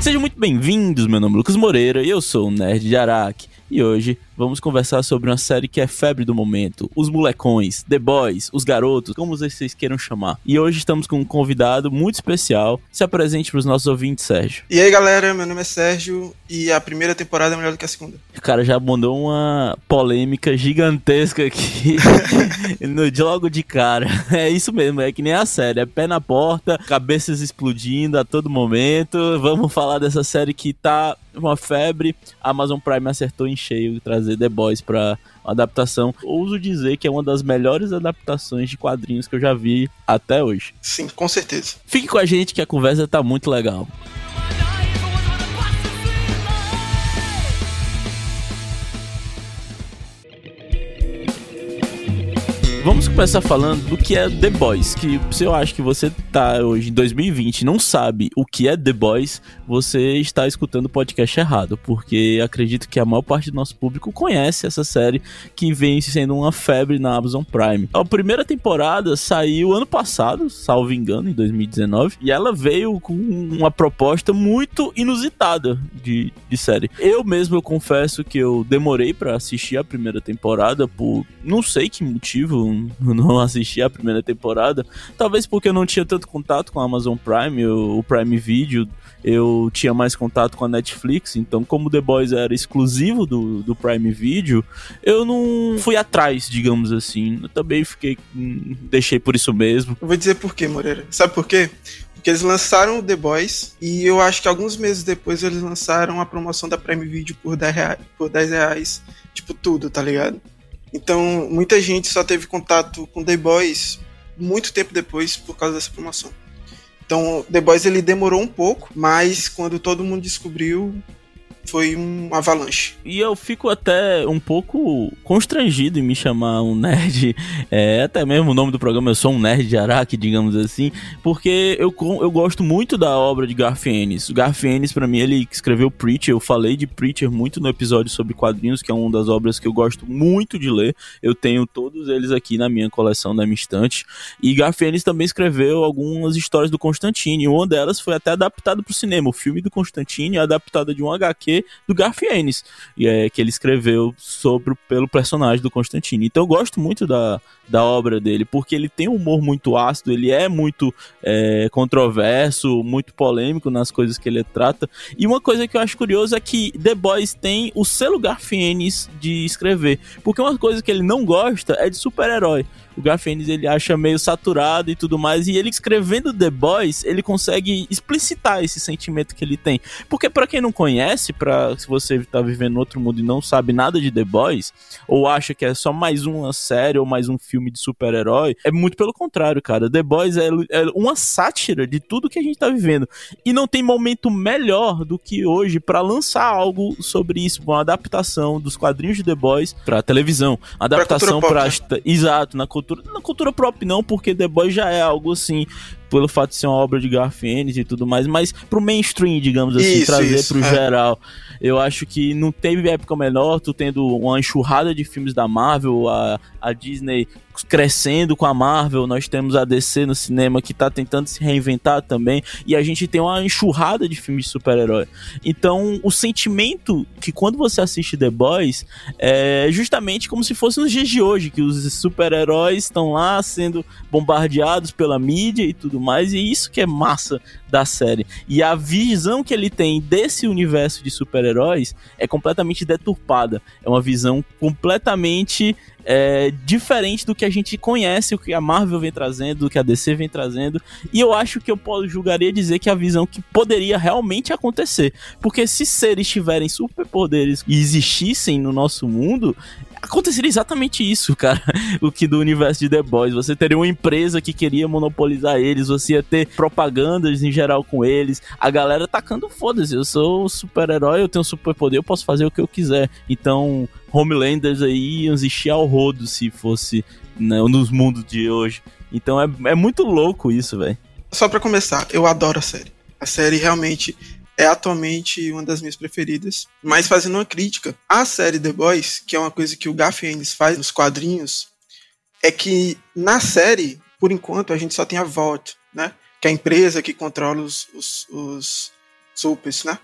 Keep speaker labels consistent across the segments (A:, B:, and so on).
A: Sejam muito bem-vindos, meu nome é Lucas Moreira e eu sou o Nerd de Araque. E hoje vamos conversar sobre uma série que é febre do momento, os molecões, The Boys, os garotos, como vocês queiram chamar. E hoje estamos com um convidado muito especial. Se apresente para os nossos ouvintes, Sérgio.
B: E aí, galera, meu nome é Sérgio e a primeira temporada é melhor do que a segunda.
A: O cara já mandou uma polêmica gigantesca aqui no, logo de cara. É isso mesmo, é que nem a série, é pé na porta, cabeças explodindo a todo momento. Vamos falar dessa série que tá uma febre. A Amazon Prime acertou em cheio trazer The Boys pra adaptação. Ouso dizer que é uma das melhores adaptações de quadrinhos que eu já vi até hoje.
B: Sim, com certeza.
A: Fique com a gente que a conversa tá muito legal. Vamos começar falando do que é The Boys, que se eu acho que você tá hoje em 2020 e não sabe o que é The Boys, você está escutando o podcast errado, porque acredito que a maior parte do nosso público conhece essa série que vem sendo uma febre na Amazon Prime. A primeira temporada saiu ano passado, salvo engano, em 2019, e ela veio com uma proposta muito inusitada de, de série. Eu mesmo eu confesso que eu demorei para assistir a primeira temporada por não sei que motivo, não assisti a primeira temporada. Talvez porque eu não tinha tanto contato com a Amazon Prime, o Prime Video. Eu tinha mais contato com a Netflix, então, como The Boys era exclusivo do, do Prime Video, eu não fui atrás, digamos assim. Eu também fiquei. Deixei por isso mesmo.
B: Eu vou dizer por quê, Moreira. Sabe por quê? Porque eles lançaram o The Boys e eu acho que alguns meses depois eles lançaram a promoção da Prime Video por 10 reais, por 10 reais tipo, tudo, tá ligado? Então, muita gente só teve contato com The Boys muito tempo depois por causa dessa promoção. Então, The Boys ele demorou um pouco, mas quando todo mundo descobriu, foi um avalanche.
A: E eu fico até um pouco constrangido em me chamar um nerd, é, até mesmo o nome do programa, eu sou um nerd de Araque, digamos assim, porque eu, eu gosto muito da obra de Garth Ennis. O Garth Ennis, pra mim, ele escreveu Preacher, eu falei de Preacher muito no episódio sobre quadrinhos, que é uma das obras que eu gosto muito de ler, eu tenho todos eles aqui na minha coleção, da minha estante, e Garth Ennis também escreveu algumas histórias do Constantine, uma delas foi até adaptada pro cinema, o filme do Constantine é adaptada de um HQ do Garth Ennis, e é, que ele escreveu sobre pelo personagem do Constantine. Então eu gosto muito da, da obra dele, porque ele tem um humor muito ácido, ele é muito é, controverso, muito polêmico nas coisas que ele trata. E uma coisa que eu acho curioso é que The Boys tem o selo Garth Ennis de escrever, porque uma coisa que ele não gosta é de super-herói o Garfienes ele acha meio saturado e tudo mais, e ele escrevendo The Boys, ele consegue explicitar esse sentimento que ele tem. Porque para quem não conhece, para se você tá vivendo outro mundo e não sabe nada de The Boys, ou acha que é só mais uma série ou mais um filme de super-herói, é muito pelo contrário, cara. The Boys é, é uma sátira de tudo que a gente tá vivendo. E não tem momento melhor do que hoje para lançar algo sobre isso, uma adaptação dos quadrinhos de The Boys para televisão, adaptação para né? exato, na cultura, na cultura própria não, porque The Boys já é algo assim, pelo fato de ser uma obra de Garth Ennis e tudo mais, mas pro mainstream, digamos assim, isso, trazer isso, pro é. geral. Eu acho que não teve época menor, tu tendo uma enxurrada de filmes da Marvel, a, a Disney crescendo com a Marvel, nós temos a DC no cinema que tá tentando se reinventar também, e a gente tem uma enxurrada de filmes de super-herói. Então, o sentimento que quando você assiste The Boys é justamente como se fosse nos dias de hoje, que os super-heróis estão lá sendo bombardeados pela mídia e tudo mais, e isso que é massa da série. E a visão que ele tem desse universo de super-heróis é completamente deturpada. É uma visão completamente é, diferente do que a gente conhece, o que a Marvel vem trazendo, do que a DC vem trazendo. E eu acho que eu julgaria dizer que é a visão que poderia realmente acontecer. Porque se seres tiverem superpoderes e existissem no nosso mundo, aconteceria exatamente isso, cara. O que do universo de The Boys. Você teria uma empresa que queria monopolizar eles, você ia ter propagandas em geral com eles. A galera tacando foda-se. Eu sou super-herói, eu tenho superpoder, eu posso fazer o que eu quiser. Então, Homelanders aí iam existir ao rodo se fosse né, nos mundos de hoje. Então é, é muito louco isso, velho.
B: Só para começar, eu adoro a série. A série realmente é atualmente uma das minhas preferidas. Mas fazendo uma crítica, a série The Boys, que é uma coisa que o Garth Ennis faz nos quadrinhos, é que na série, por enquanto, a gente só tem a Vault, né? Que é a empresa que controla os, os, os supers, né?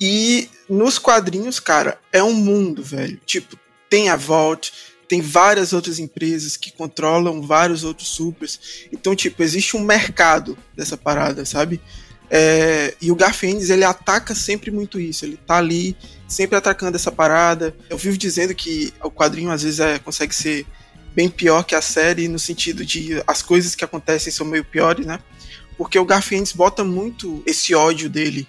B: E nos quadrinhos, cara, é um mundo, velho. Tipo, tem a Vault, tem várias outras empresas que controlam vários outros supers. Então, tipo, existe um mercado dessa parada, sabe? É, e o Garfiennes, ele ataca sempre muito isso. Ele tá ali, sempre atacando essa parada. Eu vivo dizendo que o quadrinho, às vezes, é, consegue ser bem pior que a série, no sentido de as coisas que acontecem são meio piores, né? Porque o Garfiennes bota muito esse ódio dele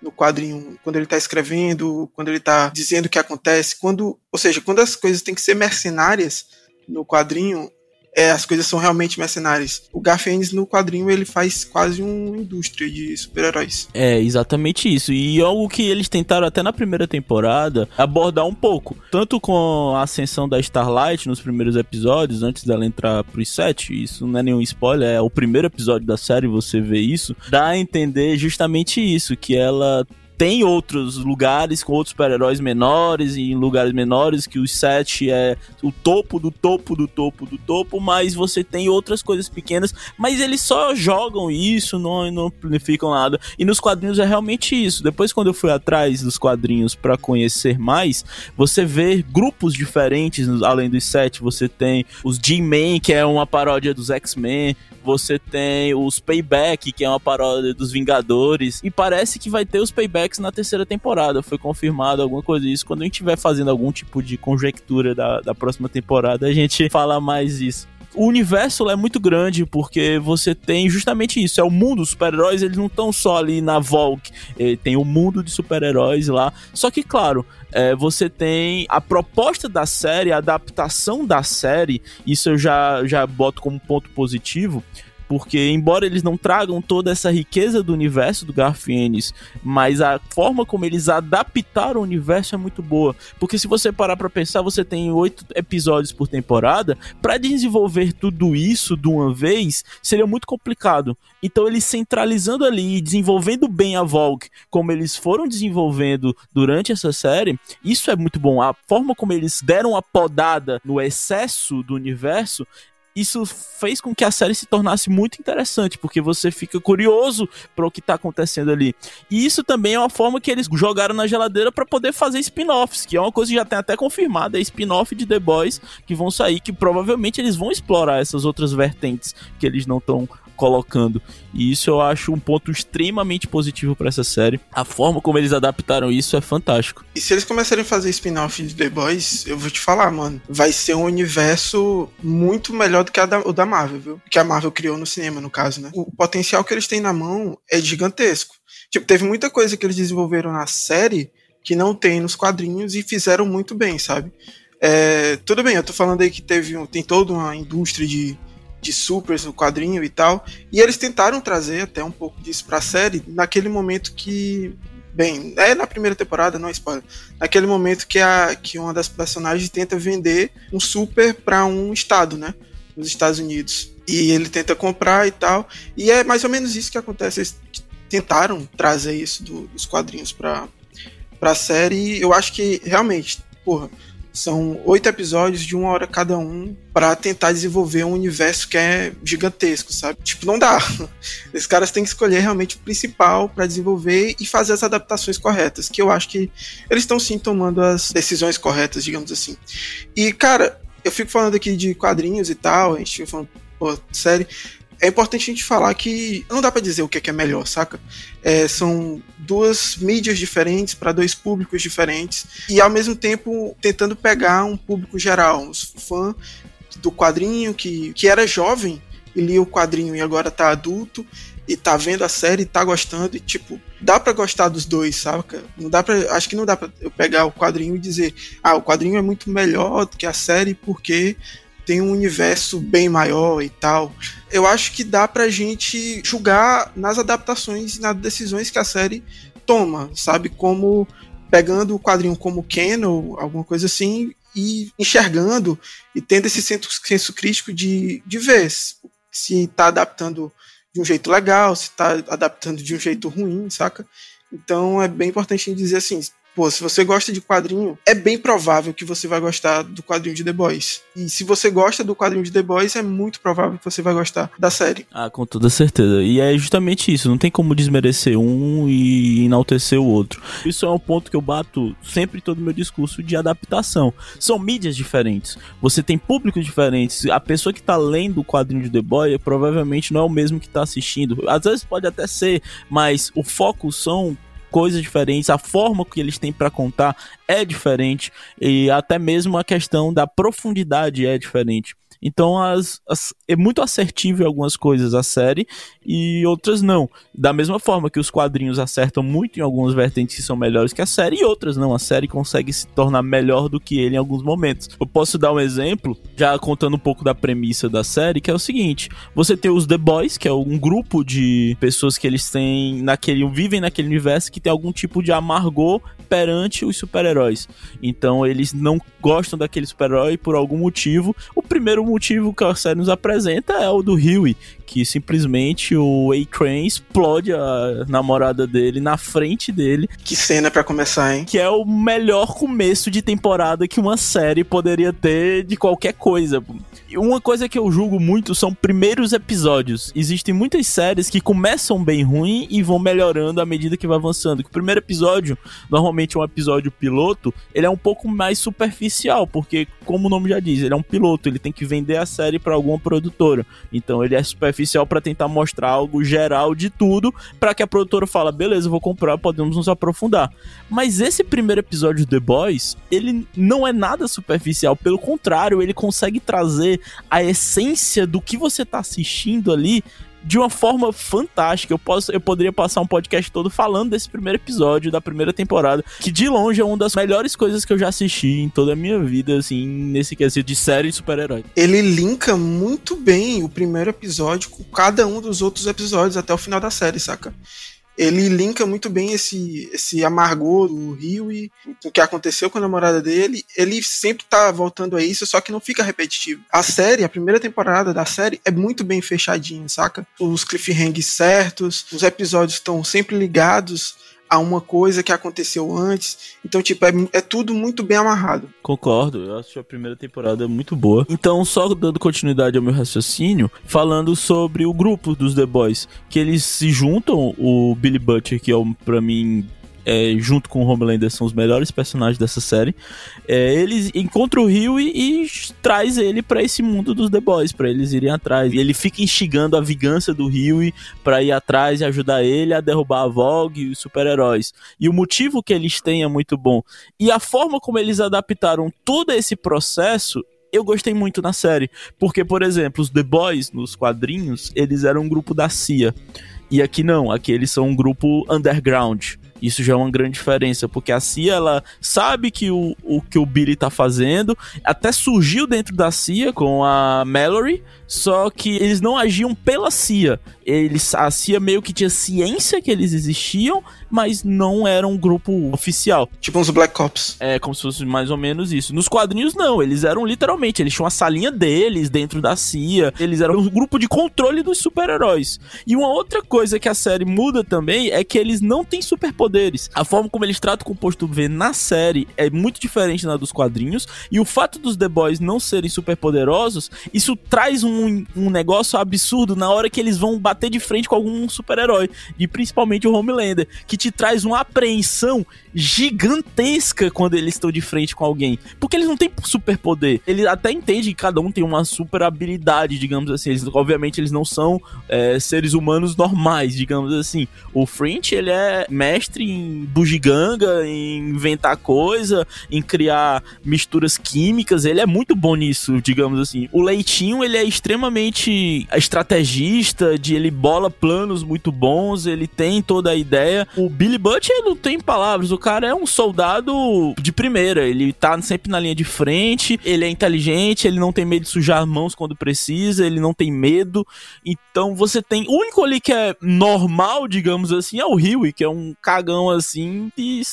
B: no quadrinho, quando ele está escrevendo, quando ele está dizendo o que acontece, quando, ou seja, quando as coisas têm que ser mercenárias no quadrinho, é, as coisas são realmente mercenárias. O Garfiennes no quadrinho ele faz quase uma indústria de super-heróis.
A: É, exatamente isso. E algo que eles tentaram até na primeira temporada abordar um pouco. Tanto com a ascensão da Starlight nos primeiros episódios, antes dela entrar pro set, isso não é nenhum spoiler, é o primeiro episódio da série, você vê isso, dá a entender justamente isso, que ela tem outros lugares com outros super-heróis menores e em lugares menores que o set é o topo do topo do topo do topo, mas você tem outras coisas pequenas, mas eles só jogam isso, não, não amplificam nada. E nos quadrinhos é realmente isso. Depois, quando eu fui atrás dos quadrinhos para conhecer mais, você vê grupos diferentes além dos sete. Você tem os G-Men, que é uma paródia dos X-Men, você tem os Payback, que é uma paródia dos Vingadores, e parece que vai ter os Paybacks na terceira temporada. Foi confirmado alguma coisa disso. Quando a gente estiver fazendo algum tipo de conjectura da, da próxima temporada, a gente fala mais isso o universo é muito grande porque você tem justamente isso. É o mundo dos super-heróis, eles não estão só ali na Volk. Tem o mundo de super-heróis lá. Só que, claro, é, você tem a proposta da série, a adaptação da série. Isso eu já, já boto como ponto positivo porque embora eles não tragam toda essa riqueza do universo do Garfienes, mas a forma como eles adaptaram o universo é muito boa, porque se você parar para pensar, você tem oito episódios por temporada, para desenvolver tudo isso de uma vez seria muito complicado. Então eles centralizando ali e desenvolvendo bem a Vogue, como eles foram desenvolvendo durante essa série, isso é muito bom. A forma como eles deram a podada no excesso do universo isso fez com que a série se tornasse muito interessante, porque você fica curioso para o que está acontecendo ali. E isso também é uma forma que eles jogaram na geladeira para poder fazer spin-offs, que é uma coisa que já tem até confirmada, é spin-off de The Boys que vão sair, que provavelmente eles vão explorar essas outras vertentes que eles não estão colocando. E isso eu acho um ponto extremamente positivo para essa série. A forma como eles adaptaram isso é fantástico.
B: E se eles começarem a fazer spin-off de The Boys, eu vou te falar, mano, vai ser um universo muito melhor do que da, o da Marvel, viu? Que a Marvel criou no cinema, no caso, né? O potencial que eles têm na mão é gigantesco. Tipo, teve muita coisa que eles desenvolveram na série que não tem nos quadrinhos e fizeram muito bem, sabe? É, tudo bem, eu tô falando aí que teve tem toda uma indústria de de supers no quadrinho e tal. E eles tentaram trazer até um pouco disso pra série naquele momento que. Bem, é na primeira temporada, não é spoiler. Naquele momento que, a, que uma das personagens tenta vender um super para um estado, né? Nos Estados Unidos. E ele tenta comprar e tal. E é mais ou menos isso que acontece. Eles tentaram trazer isso do, dos quadrinhos pra, pra série. Eu acho que realmente, porra, são oito episódios de uma hora cada um para tentar desenvolver um universo que é gigantesco, sabe? Tipo, não dá. Esses caras têm que escolher realmente o principal para desenvolver e fazer as adaptações corretas, que eu acho que eles estão sim tomando as decisões corretas, digamos assim. E, cara, eu fico falando aqui de quadrinhos e tal, a gente fica falando, pô, série é importante a gente falar que não dá para dizer o que é, que é melhor, saca? É, são duas mídias diferentes para dois públicos diferentes e ao mesmo tempo tentando pegar um público geral, um fã do quadrinho que, que era jovem e lia o quadrinho e agora tá adulto e tá vendo a série e tá gostando e tipo, dá para gostar dos dois, saca? Não dá para, acho que não dá para eu pegar o quadrinho e dizer, ah, o quadrinho é muito melhor do que a série porque tem um universo bem maior e tal. Eu acho que dá pra gente julgar nas adaptações e nas decisões que a série toma, sabe? Como pegando o quadrinho como canon, alguma coisa assim, e enxergando e tendo esse senso, senso crítico de, de ver se tá adaptando de um jeito legal, se tá adaptando de um jeito ruim, saca? Então é bem importante dizer assim, pô, se você gosta de quadrinho, é bem provável que você vai gostar do quadrinho de The Boys. E se você gosta do quadrinho de The Boys, é muito provável que você vai gostar da série.
A: Ah, com toda certeza. E é justamente isso, não tem como desmerecer um e enaltecer o outro. Isso é um ponto que eu bato sempre em todo meu discurso de adaptação. São mídias diferentes. Você tem públicos diferentes. A pessoa que tá lendo o quadrinho de The Boy provavelmente não é o mesmo que tá assistindo. Às vezes pode até ser, mas o foco são coisas diferentes, a forma que eles têm para contar é diferente e até mesmo a questão da profundidade é diferente. Então as, as, é muito assertivo em algumas coisas a série e outras não. Da mesma forma que os quadrinhos acertam muito em algumas vertentes que são melhores que a série e outras não. A série consegue se tornar melhor do que ele em alguns momentos. Eu posso dar um exemplo, já contando um pouco da premissa da série, que é o seguinte: você tem os The Boys, que é um grupo de pessoas que eles têm naquele vivem naquele universo que tem algum tipo de amargor perante os super-heróis. Então eles não gostam daquele super-herói por algum motivo. O primeiro motivo que a série nos apresenta é o do Huey, que simplesmente o A-Train explode a namorada dele na frente dele.
B: Que cena para começar, hein?
A: Que é o melhor começo de temporada que uma série poderia ter de qualquer coisa. Uma coisa que eu julgo muito são primeiros episódios. Existem muitas séries que começam bem ruim e vão melhorando à medida que vai avançando. o primeiro episódio, normalmente é um episódio piloto, ele é um pouco mais superficial, porque como o nome já diz, ele é um piloto, ele tem que vender a série para alguma produtora. Então ele é superficial para tentar mostrar algo geral de tudo, para que a produtora fala, beleza, vou comprar, podemos nos aprofundar. Mas esse primeiro episódio The Boys, ele não é nada superficial, pelo contrário, ele consegue trazer a essência do que você tá assistindo ali de uma forma fantástica. Eu, posso, eu poderia passar um podcast todo falando desse primeiro episódio da primeira temporada, que de longe é uma das melhores coisas que eu já assisti em toda a minha vida, assim, nesse quesito de série de super-herói.
B: Ele linka muito bem o primeiro episódio com cada um dos outros episódios até o final da série, saca? Ele linka muito bem esse, esse amargor do Rio e o que aconteceu com a namorada dele. Ele sempre tá voltando a isso, só que não fica repetitivo. A série, a primeira temporada da série é muito bem fechadinha, saca? Os cliffhangers certos, os episódios estão sempre ligados a uma coisa que aconteceu antes. Então, tipo, é, é, tudo muito bem amarrado.
A: Concordo, eu acho a primeira temporada muito boa. Então, só dando continuidade ao meu raciocínio, falando sobre o grupo dos The Boys, que eles se juntam, o Billy Butcher, que é, para mim, é, junto com o Homelander, são os melhores personagens dessa série. É, eles encontram o Rio e, e traz ele para esse mundo dos The Boys, para eles irem atrás. E ele fica instigando a vingança do Rio para ir atrás e ajudar ele a derrubar a Vogue e os super-heróis. E o motivo que eles têm é muito bom. E a forma como eles adaptaram todo esse processo eu gostei muito na série. Porque, por exemplo, os The Boys, nos quadrinhos, eles eram um grupo da CIA. E aqui não, aqui eles são um grupo underground. Isso já é uma grande diferença, porque a CIA ela sabe que o, o que o Billy tá fazendo, até surgiu dentro da CIA com a Mallory, só que eles não agiam pela CIA. Eles, a CIA meio que tinha ciência que eles existiam, mas não era um grupo oficial.
B: Tipo uns Black Ops.
A: É, como se fosse mais ou menos isso. Nos quadrinhos, não. Eles eram literalmente, eles tinham a salinha deles dentro da CIA. Eles eram um grupo de controle dos super-heróis. E uma outra coisa que a série muda também é que eles não têm superpoderes. A forma como eles tratam o composto V na série é muito diferente da dos quadrinhos. E o fato dos The Boys não serem superpoderosos, isso traz um, um negócio absurdo na hora que eles vão bater de frente com algum super-herói. E principalmente o Homelander, que te traz uma apreensão gigantesca quando eles estão de frente com alguém. Porque eles não têm superpoder. Ele até entende que cada um tem uma super habilidade, digamos assim. Eles, obviamente, eles não são é, seres humanos normais, digamos assim. O French, ele é mestre em bugiganga, em inventar coisa, em criar misturas químicas. Ele é muito bom nisso, digamos assim. O Leitinho, ele é extremamente estrategista, de ele bola planos muito bons, ele tem toda a ideia. O Billy Butcher não tem palavras, o cara é um soldado de primeira, ele tá sempre na linha de frente, ele é inteligente, ele não tem medo de sujar mãos quando precisa, ele não tem medo. Então você tem. O único ali que é normal, digamos assim, é o Huey, que é um cagão assim,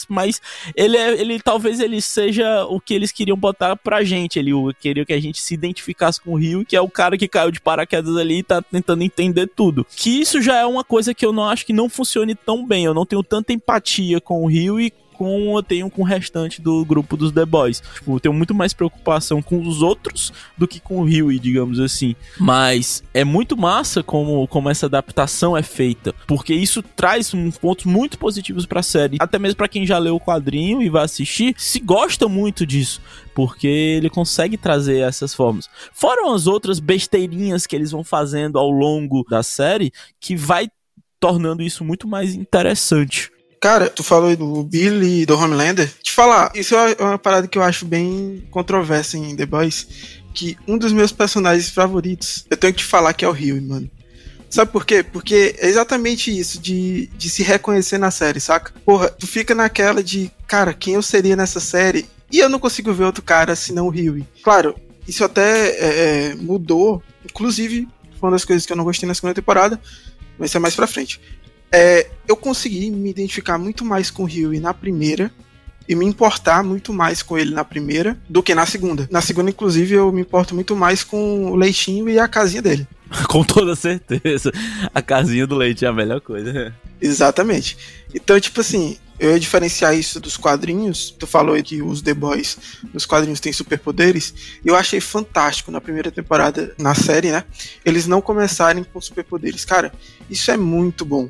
A: mas ele é. Ele talvez ele seja o que eles queriam botar pra gente. Ele queria que a gente se identificasse com o Huey, que é o cara que caiu de paraquedas ali e tá tentando entender tudo. Que isso já é uma coisa que eu não acho que não funcione tão bem. Eu não tenho tanta empatia com o Huey como eu tenho com o restante do grupo dos The Boys. Tipo, eu tenho muito mais preocupação com os outros do que com o Huey, digamos assim. Mas é muito massa como, como essa adaptação é feita, porque isso traz um, pontos muito positivos pra série. Até mesmo para quem já leu o quadrinho e vai assistir, se gosta muito disso, porque ele consegue trazer essas formas. Foram as outras besteirinhas que eles vão fazendo ao longo da série que vai tornando isso muito mais interessante.
B: Cara, tu falou do Billy do Homelander. Te falar, isso é uma parada que eu acho bem controversa em The Boys. Que um dos meus personagens favoritos, eu tenho que te falar que é o Rio, mano. Sabe por quê? Porque é exatamente isso, de, de se reconhecer na série, saca? Porra, tu fica naquela de, cara, quem eu seria nessa série? E eu não consigo ver outro cara senão o Rio. Claro, isso até é, é, mudou. Inclusive, foi uma das coisas que eu não gostei na segunda temporada. Mas isso é mais pra frente. É, eu consegui me identificar muito mais com o Huey na primeira e me importar muito mais com ele na primeira do que na segunda. Na segunda, inclusive, eu me importo muito mais com o Leitinho e a casinha dele.
A: com toda certeza. A casinha do leite é a melhor coisa.
B: Exatamente. Então, tipo assim, eu ia diferenciar isso dos quadrinhos. Tu falou que os The Boys nos quadrinhos têm superpoderes. Eu achei fantástico na primeira temporada, na série, né? Eles não começarem com superpoderes. Cara, isso é muito bom.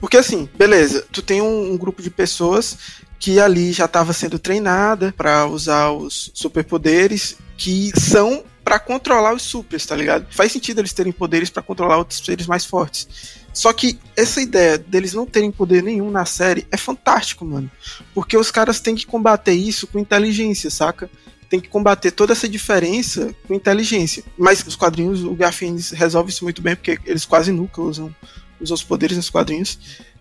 B: Porque assim, beleza, tu tem um, um grupo de pessoas que ali já estava sendo treinada para usar os superpoderes que são para controlar os supers, tá ligado? Faz sentido eles terem poderes para controlar outros seres mais fortes. Só que essa ideia deles não terem poder nenhum na série é fantástico, mano. Porque os caras têm que combater isso com inteligência, saca? Tem que combater toda essa diferença com inteligência. Mas os quadrinhos, o Garfield resolve isso muito bem, porque eles quase nunca usam usam os poderes nos quadrinhos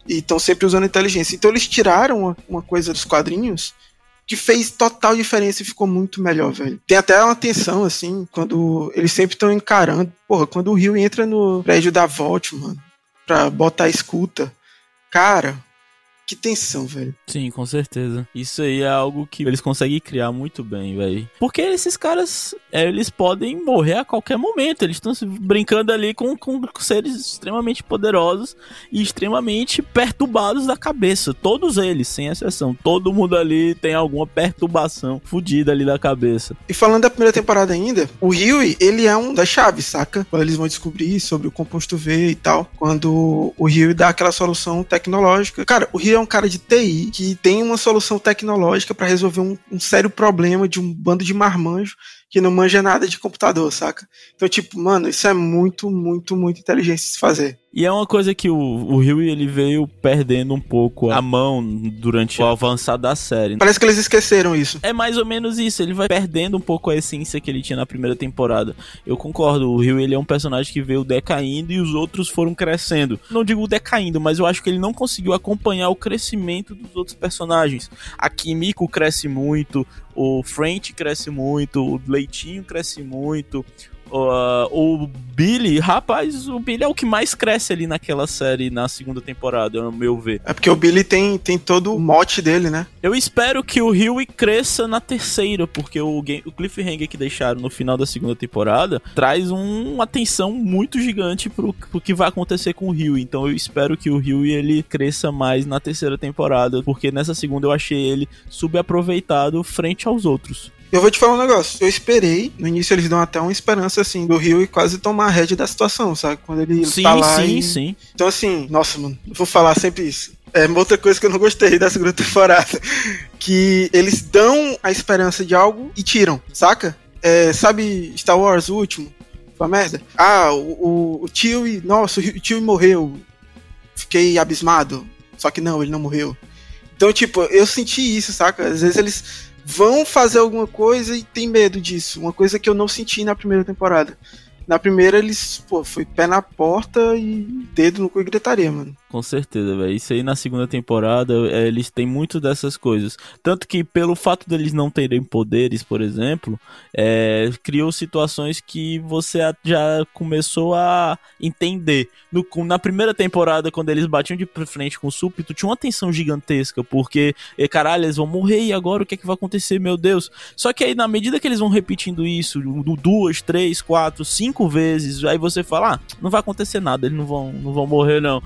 B: e estão sempre usando inteligência. Então eles tiraram uma, uma, coisa dos quadrinhos que fez total diferença e ficou muito melhor, velho. Tem até uma tensão, assim, quando eles sempre estão encarando. Porra, quando o Rio entra no prédio da Vault, mano, pra botar escuta. Cara, que tensão, velho.
A: Sim, com certeza. Isso aí é algo que eles conseguem criar muito bem, velho. Porque esses caras, é, eles podem morrer a qualquer momento. Eles estão brincando ali com, com seres extremamente poderosos e extremamente perturbados da cabeça. Todos eles, sem exceção. Todo mundo ali tem alguma perturbação fodida ali da cabeça.
B: E falando da primeira temporada ainda, o Huey, ele é um das chaves, saca? Quando eles vão descobrir sobre o composto V e tal. Quando o Huey dá aquela solução tecnológica. Cara, o Huey é um cara de TI que tem uma solução tecnológica para resolver um, um, sério problema de um bando de marmanjo que não manja nada de computador, saca? Então, tipo, mano, isso é muito, muito, muito inteligente de se fazer.
A: E é uma coisa que o, o Rio ele veio perdendo um pouco a mão durante o avançar da série.
B: Parece que eles esqueceram isso.
A: É mais ou menos isso, ele vai perdendo um pouco a essência que ele tinha na primeira temporada. Eu concordo, o Rio ele é um personagem que veio decaindo e os outros foram crescendo. Não digo decaindo, mas eu acho que ele não conseguiu acompanhar o crescimento dos outros personagens. A Kimiko cresce muito, o French cresce muito, o Leitinho cresce muito, Uh, o Billy, rapaz, o Billy é o que mais cresce ali naquela série na segunda temporada, no meu ver.
B: É porque o Billy tem, tem todo o mote dele, né?
A: Eu espero que o Huey cresça na terceira, porque o, game, o cliffhanger que deixaram no final da segunda temporada traz um, uma tensão muito gigante pro, pro que vai acontecer com o Huey. Então eu espero que o Huey ele cresça mais na terceira temporada, porque nessa segunda eu achei ele subaproveitado frente aos outros.
B: Eu vou te falar um negócio. Eu esperei, no início eles dão até uma esperança, assim, do Rio e quase tomar a rédea da situação, sabe? Quando ele
A: sim,
B: tá lá.
A: Sim,
B: e...
A: sim.
B: Então, assim, nossa, mano, vou falar sempre isso. É uma outra coisa que eu não gostei da segunda temporada. Que eles dão a esperança de algo e tiram, saca? É, sabe Star Wars, o último? Foi uma merda. Ah, o, o, o tio e. Nossa, o tio morreu. Fiquei abismado. Só que não, ele não morreu. Então, tipo, eu senti isso, saca? Às vezes eles vão fazer alguma coisa e tem medo disso. Uma coisa que eu não senti na primeira temporada. Na primeira, eles, pô, foi pé na porta e dedo no cu e gritaria, mano.
A: Com certeza, velho. Isso aí na segunda temporada, é, eles têm muito dessas coisas. Tanto que, pelo fato deles não terem poderes, por exemplo, é, criou situações que você já começou a entender. No, na primeira temporada, quando eles batiam de frente com o súbito, tinha uma tensão gigantesca, porque, caralho, eles vão morrer e agora o que é que vai acontecer, meu Deus? Só que aí, na medida que eles vão repetindo isso, duas, três, quatro, cinco vezes, aí você fala, ah, não vai acontecer nada, eles não vão, não vão morrer, não.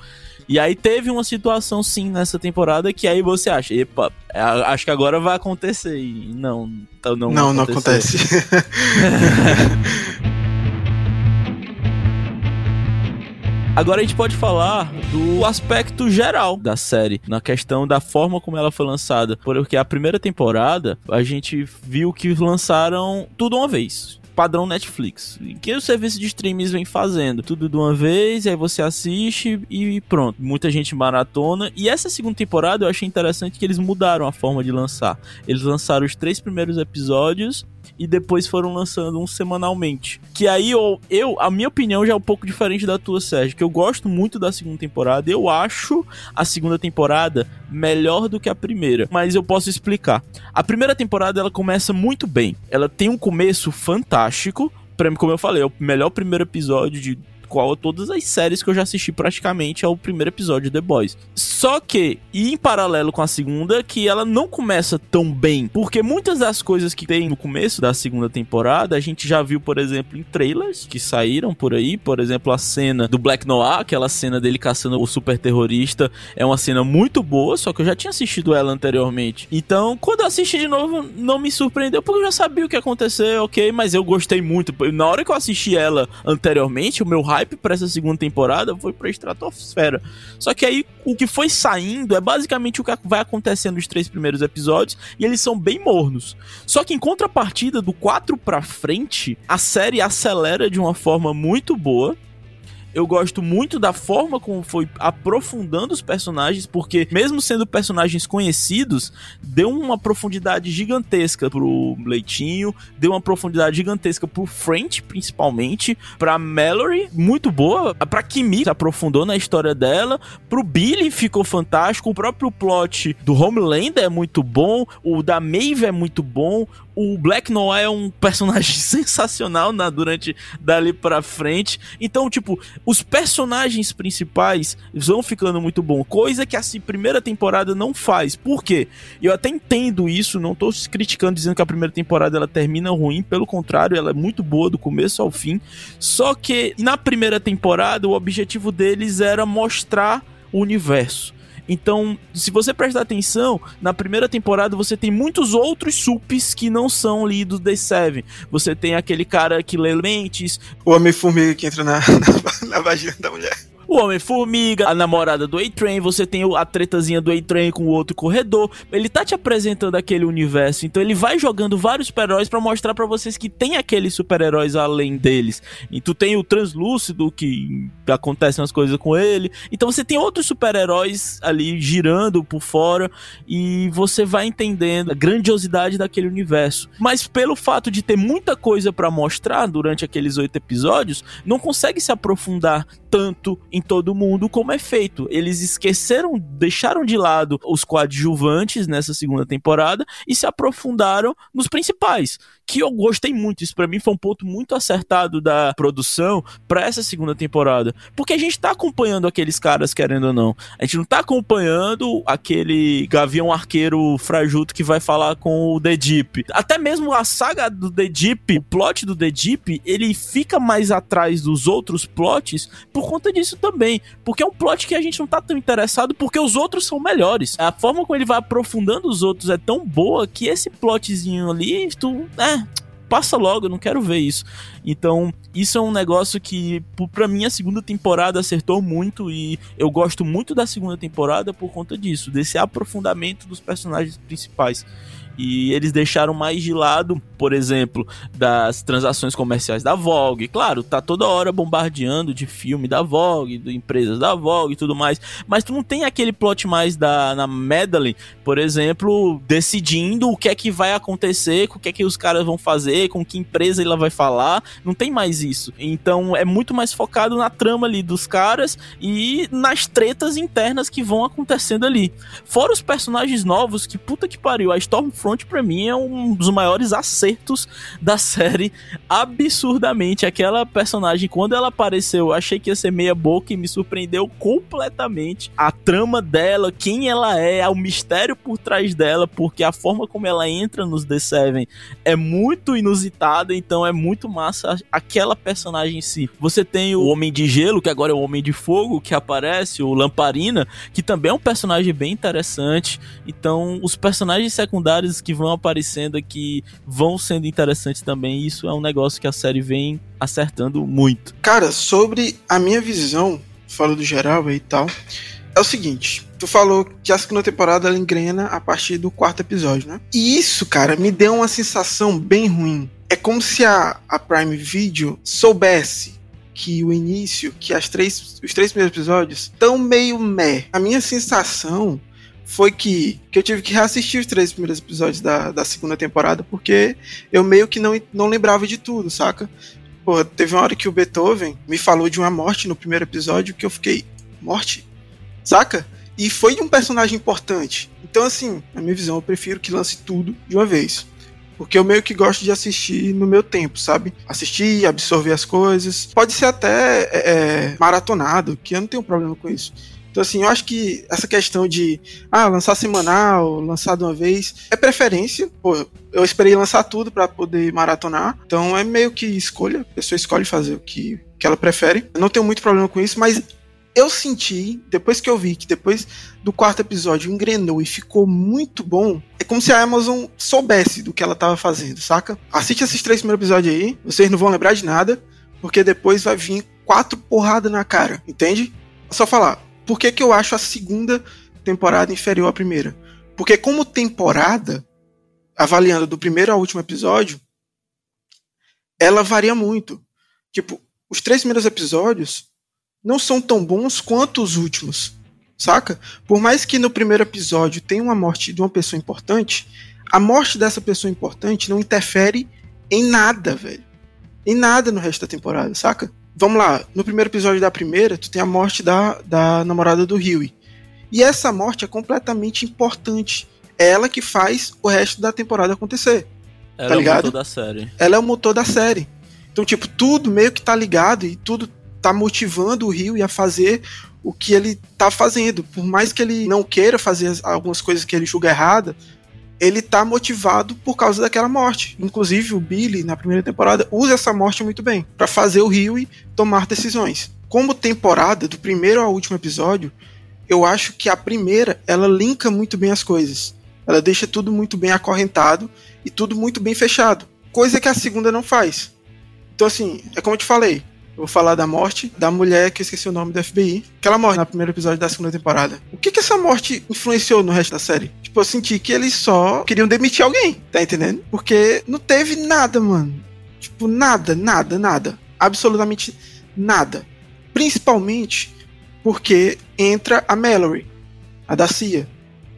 A: E aí teve uma situação sim nessa temporada que aí você acha, epa, é, acho que agora vai acontecer. E não, então não,
B: não, não acontece.
A: Agora a gente pode falar do aspecto geral da série, na questão da forma como ela foi lançada. Porque a primeira temporada a gente viu que lançaram tudo uma vez padrão Netflix. Que o serviço de streams vem fazendo. Tudo de uma vez, aí você assiste e pronto. Muita gente maratona. E essa segunda temporada eu achei interessante que eles mudaram a forma de lançar. Eles lançaram os três primeiros episódios e depois foram lançando um semanalmente. Que aí eu, eu, a minha opinião já é um pouco diferente da tua, Sérgio, que eu gosto muito da segunda temporada. Eu acho a segunda temporada melhor do que a primeira, mas eu posso explicar. A primeira temporada ela começa muito bem. Ela tem um começo fantástico, como eu falei, é o melhor primeiro episódio de qual todas as séries que eu já assisti praticamente é o primeiro episódio de The Boys. Só que, e em paralelo com a segunda, que ela não começa tão bem, porque muitas das coisas que tem no começo da segunda temporada, a gente já viu, por exemplo, em trailers que saíram por aí, por exemplo, a cena do Black Noir, aquela cena dele caçando o super terrorista, é uma cena muito boa, só que eu já tinha assistido ela anteriormente. Então, quando eu assisti de novo, não me surpreendeu, porque eu já sabia o que ia acontecer, ok, mas eu gostei muito. Na hora que eu assisti ela anteriormente, o meu hype hype para essa segunda temporada foi pra estratosfera. Só que aí o que foi saindo é basicamente o que vai acontecendo nos três primeiros episódios e eles são bem mornos. Só que em contrapartida do 4 pra frente, a série acelera de uma forma muito boa eu gosto muito da forma como foi aprofundando os personagens, porque mesmo sendo personagens conhecidos, deu uma profundidade gigantesca pro Leitinho, deu uma profundidade gigantesca pro French, principalmente, pra Mallory, muito boa, pra Kimi, se aprofundou na história dela, pro Billy ficou fantástico, o próprio plot do Homelander é muito bom, o da Maeve é muito bom, o Black Noir é um personagem sensacional na, durante dali pra frente. Então, tipo, os personagens principais vão ficando muito bom. Coisa que a primeira temporada não faz. Por quê? Eu até entendo isso, não tô criticando dizendo que a primeira temporada ela termina ruim. Pelo contrário, ela é muito boa do começo ao fim. Só que na primeira temporada, o objetivo deles era mostrar o universo. Então, se você prestar atenção, na primeira temporada você tem muitos outros sups que não são ali do The Seven. Você tem aquele cara que lê mentes.
B: O Homem-Formiga que entra na, na, na vagina da mulher
A: o Homem-Formiga, a namorada do A-Train, você tem a tretazinha do A-Train com o outro corredor. Ele tá te apresentando aquele universo, então ele vai jogando vários super-heróis para mostrar para vocês que tem aqueles super-heróis além deles. E tu tem o Translúcido, que acontecem as coisas com ele. Então você tem outros super-heróis ali girando por fora e você vai entendendo a grandiosidade daquele universo. Mas pelo fato de ter muita coisa para mostrar durante aqueles oito episódios, não consegue se aprofundar tanto em todo mundo como é feito. Eles esqueceram, deixaram de lado os coadjuvantes nessa segunda temporada e se aprofundaram nos principais, que eu gostei muito. Isso para mim foi um ponto muito acertado da produção para essa segunda temporada, porque a gente tá acompanhando aqueles caras querendo ou não. A gente não tá acompanhando aquele Gavião Arqueiro frajuto que vai falar com o The Deep. Até mesmo a saga do The Deep, o plot do The Deep, ele fica mais atrás dos outros plots por conta disso também. Porque é um plot que a gente não tá tão interessado porque os outros são melhores. A forma como ele vai aprofundando os outros é tão boa que esse plotzinho ali, tu. É, passa logo, eu não quero ver isso. Então, isso é um negócio que, para mim, a segunda temporada acertou muito e eu gosto muito da segunda temporada por conta disso, desse aprofundamento dos personagens principais. E eles deixaram mais de lado, por exemplo, das transações comerciais da Vogue. Claro, tá toda hora bombardeando de filme da Vogue, de empresas da Vogue e tudo mais. Mas tu não tem aquele plot mais da na Madeline, por exemplo, decidindo o que é que vai acontecer, o que é que os caras vão fazer, com que empresa ela vai falar. Não tem mais isso. Então é muito mais focado na trama ali dos caras e nas tretas internas que vão acontecendo ali. Fora os personagens novos, que puta que pariu, a Storm Front para mim é um dos maiores acertos da série, absurdamente. Aquela personagem, quando ela apareceu, eu achei que ia ser meia boca e me surpreendeu completamente. A trama dela, quem ela é, o mistério por trás dela, porque a forma como ela entra nos The Seven é muito inusitada, então é muito massa aquela personagem em si. Você tem o Homem de Gelo, que agora é o Homem de Fogo, que aparece, o Lamparina, que também é um personagem bem interessante. Então, os personagens secundários que vão aparecendo aqui vão sendo interessantes também. Isso é um negócio que a série vem acertando muito.
B: Cara, sobre a minha visão, falo do geral e tal, é o seguinte. Tu falou que a segunda temporada ela engrena a partir do quarto episódio, né? E isso, cara, me deu uma sensação bem ruim. É como se a, a Prime Video soubesse que o início, que as três, os três primeiros episódios estão meio meh. A minha sensação foi que, que eu tive que reassistir os três primeiros episódios da, da segunda temporada, porque eu meio que não, não lembrava de tudo, saca? Pô, teve uma hora que o Beethoven me falou de uma morte no primeiro episódio que eu fiquei, morte? Saca? E foi de um personagem importante. Então, assim, na minha visão, eu prefiro que lance tudo de uma vez. Porque eu meio que gosto de assistir no meu tempo, sabe? Assistir, absorver as coisas. Pode ser até é, é maratonado, que eu não tenho problema com isso. Então, assim, eu acho que essa questão de ah, lançar semanal, lançar de uma vez, é preferência. Pô, eu esperei lançar tudo para poder maratonar. Então é meio que escolha. A pessoa escolhe fazer o que, que ela prefere. Eu não tenho muito problema com isso, mas eu senti, depois que eu vi que depois do quarto episódio engrenou e ficou muito bom, é como se a Amazon soubesse do que ela tava fazendo, saca? Assiste esses três primeiros episódios aí, vocês não vão lembrar de nada, porque depois vai vir quatro porradas na cara, entende? Só falar, por que, que eu acho a segunda temporada inferior à primeira? Porque como temporada, avaliando do primeiro ao último episódio, ela varia muito. Tipo, os três primeiros episódios não são tão bons quanto os últimos, saca? Por mais que no primeiro episódio tenha uma morte de uma pessoa importante, a morte dessa pessoa importante não interfere em nada, velho. Em nada no resto da temporada, saca? Vamos lá, no primeiro episódio da primeira, tu tem a morte da, da namorada do Huey. E essa morte é completamente importante. É ela que faz o resto da temporada acontecer.
A: Ela
B: tá
A: é
B: ligado?
A: o motor da série.
B: Ela é o motor da série. Então, tipo, tudo meio que tá ligado e tudo tá motivando o Huey a fazer o que ele tá fazendo. Por mais que ele não queira fazer algumas coisas que ele julga errada, ele tá motivado por causa daquela morte. Inclusive, o Billy, na primeira temporada, usa essa morte muito bem para fazer o Huey tomar decisões. Como temporada, do primeiro ao último episódio, eu acho que a primeira ela linka muito bem as coisas. Ela deixa tudo muito bem acorrentado e tudo muito bem fechado. Coisa que a segunda não faz. Então, assim, é como eu te falei. Vou falar da morte da mulher que eu esqueci o nome do FBI, que ela morre no primeiro episódio da segunda temporada. O que que essa morte influenciou no resto da série? Tipo, eu senti que eles só queriam demitir alguém, tá entendendo? Porque não teve nada, mano. Tipo, nada, nada, nada. Absolutamente nada. Principalmente porque entra a Mallory, a da CIA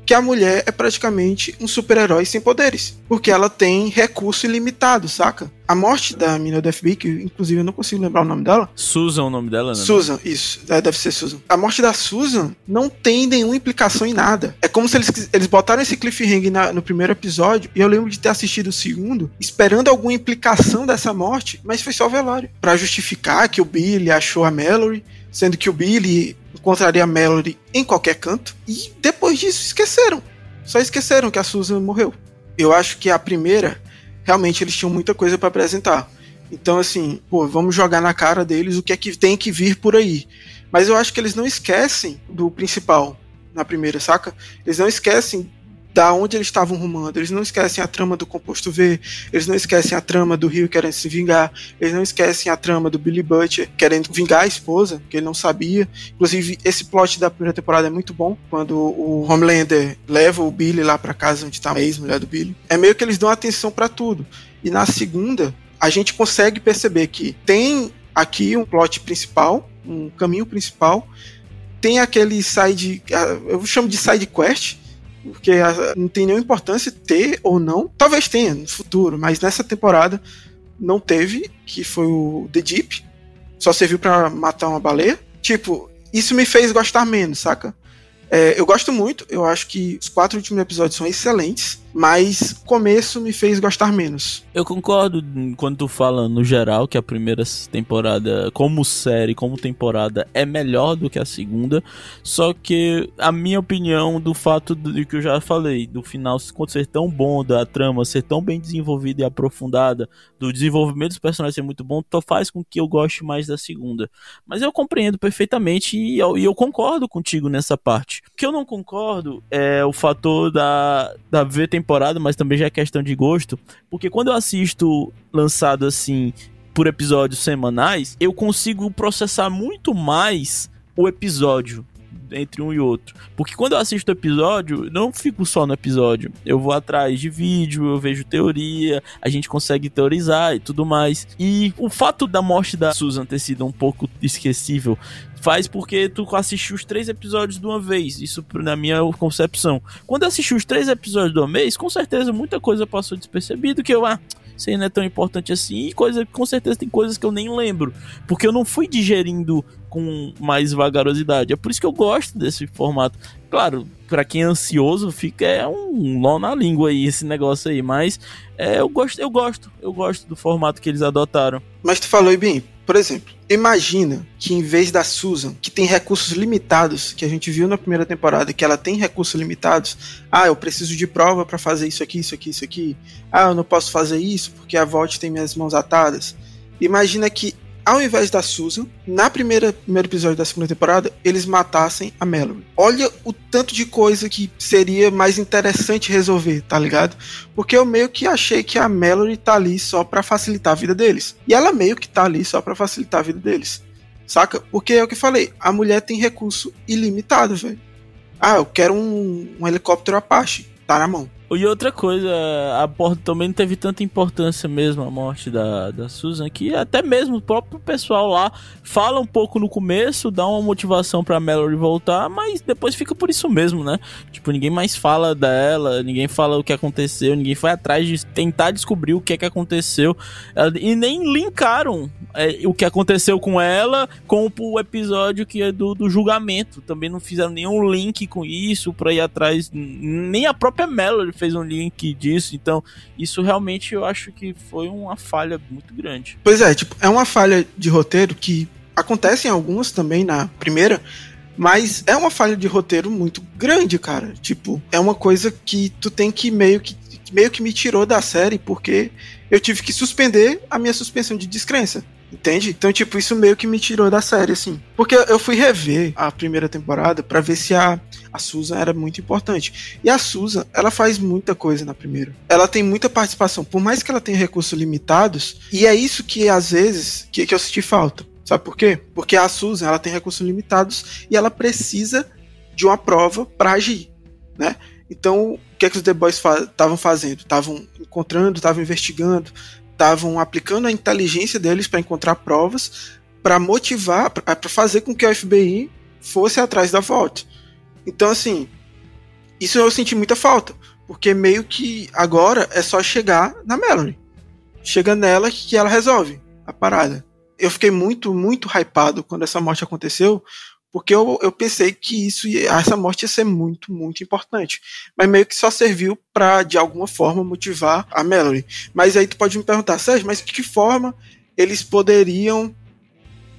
B: que a mulher é praticamente um super-herói sem poderes, porque ela tem recurso ilimitado, saca? A morte da menina do FBI, que inclusive eu não consigo lembrar o nome dela.
A: Susan, o nome dela, né?
B: Susan, isso. É, deve ser Susan. A morte da Susan não tem nenhuma implicação em nada. É como se eles, eles botaram esse cliffhanger na, no primeiro episódio, e eu lembro de ter assistido o segundo, esperando alguma implicação dessa morte, mas foi só o velório. Pra justificar que o Billy achou a Mallory, sendo que o Billy encontraria Melody em qualquer canto. E depois disso esqueceram. Só esqueceram que a Susan morreu. Eu acho que a primeira, realmente eles tinham muita coisa para apresentar. Então, assim, pô, vamos jogar na cara deles o que é que tem que vir por aí. Mas eu acho que eles não esquecem do principal na primeira, saca? Eles não esquecem da onde eles estavam rumando. Eles não esquecem a trama do composto V, eles não esquecem a trama do Rio querendo se vingar, eles não esquecem a trama do Billy Butcher querendo vingar a esposa, que ele não sabia. Inclusive, esse plot da primeira temporada é muito bom, quando o Homelander leva o Billy lá para casa onde tá a ex-mulher do Billy. É meio que eles dão atenção para tudo. E na segunda, a gente consegue perceber que tem aqui um plot principal, um caminho principal, tem aquele side, eu chamo de side quest, porque não tem nenhuma importância ter ou não. Talvez tenha no futuro, mas nessa temporada não teve, que foi o The Deep. Só serviu para matar uma baleia. Tipo, isso me fez gostar menos, saca? É, eu gosto muito, eu acho que os quatro últimos episódios são excelentes, mas começo me fez gostar menos.
A: Eu concordo quando tu fala no geral que a primeira temporada, como série, como temporada, é melhor do que a segunda. Só que a minha opinião do fato do que eu já falei, do final ser tão bom, da trama ser tão bem desenvolvida e aprofundada, do desenvolvimento dos personagens ser muito bom, faz com que eu goste mais da segunda. Mas eu compreendo perfeitamente e eu, e eu concordo contigo nessa parte. O que eu não concordo é o fator da, da ver temporada temporada, mas também já é questão de gosto, porque quando eu assisto lançado assim por episódios semanais, eu consigo processar muito mais o episódio entre um e outro. Porque quando eu assisto episódio, não fico só no episódio. Eu vou atrás de vídeo, eu vejo teoria, a gente consegue teorizar e tudo mais. E o fato da morte da Susan ter sido um pouco esquecível faz porque tu assistiu os três episódios de uma vez. Isso na minha concepção. Quando eu assisti os três episódios de uma vez, com certeza muita coisa passou despercebido que eu, ah, isso aí não é tão importante assim. E coisa, com certeza tem coisas que eu nem lembro. Porque eu não fui digerindo com mais vagarosidade. É por isso que eu gosto desse formato. Claro, para quem é ansioso, fica é um nó na língua aí esse negócio aí, mas é, eu gosto, eu gosto, eu gosto do formato que eles adotaram.
B: Mas tu falou bem, por exemplo, imagina que em vez da Susan, que tem recursos limitados, que a gente viu na primeira temporada, que ela tem recursos limitados, ah, eu preciso de prova para fazer isso aqui, isso aqui, isso aqui. Ah, eu não posso fazer isso porque a Vault tem minhas mãos atadas. Imagina que ao invés da Susan, na primeira primeiro episódio da segunda temporada, eles matassem a Mallory. Olha o tanto de coisa que seria mais interessante resolver, tá ligado? Porque eu meio que achei que a Mallory tá ali só para facilitar a vida deles. E ela meio que tá ali só para facilitar a vida deles. Saca? Porque é o que falei, a mulher tem recurso ilimitado, velho. Ah, eu quero um, um helicóptero Apache. Tá na mão.
A: E outra coisa, a porta também não teve tanta importância mesmo a morte da, da Susan, que até mesmo o próprio pessoal lá fala um pouco no começo, dá uma motivação pra Mallory voltar, mas depois fica por isso mesmo, né? Tipo, ninguém mais fala dela, ninguém fala o que aconteceu, ninguém foi atrás de tentar descobrir o que é que aconteceu. E nem linkaram é, o que aconteceu com ela com o episódio que é do, do julgamento. Também não fizeram nenhum link com isso pra ir atrás, nem a própria Mallory fez um link disso, então isso realmente eu acho que foi uma falha muito grande.
B: Pois é, tipo, é uma falha de roteiro que acontece em algumas também na primeira, mas é uma falha de roteiro muito grande, cara. Tipo, é uma coisa que tu tem que meio que meio que me tirou da série porque eu tive que suspender a minha suspensão de descrença. Entende? Então, tipo, isso meio que me tirou da série, assim. Porque eu fui rever a primeira temporada para ver se a, a Susan era muito importante. E a Susan, ela faz muita coisa na primeira. Ela tem muita participação, por mais que ela tenha recursos limitados, e é isso que às vezes que, que eu senti falta. Sabe por quê? Porque a Susan, ela tem recursos limitados e ela precisa de uma prova para agir, né? Então, o que é que os The Boys estavam fa fazendo? Estavam encontrando, estavam investigando, estavam aplicando a inteligência deles para encontrar provas, para motivar, para fazer com que o FBI fosse atrás da volta. Então, assim, isso eu senti muita falta, porque meio que agora é só chegar na Melanie. Chega nela que ela resolve a parada. Eu fiquei muito, muito hypado quando essa morte aconteceu, porque eu, eu pensei que isso essa morte ia ser muito, muito importante. Mas meio que só serviu para de alguma forma motivar a Melody. Mas aí tu pode me perguntar, Sérgio, mas de que forma eles poderiam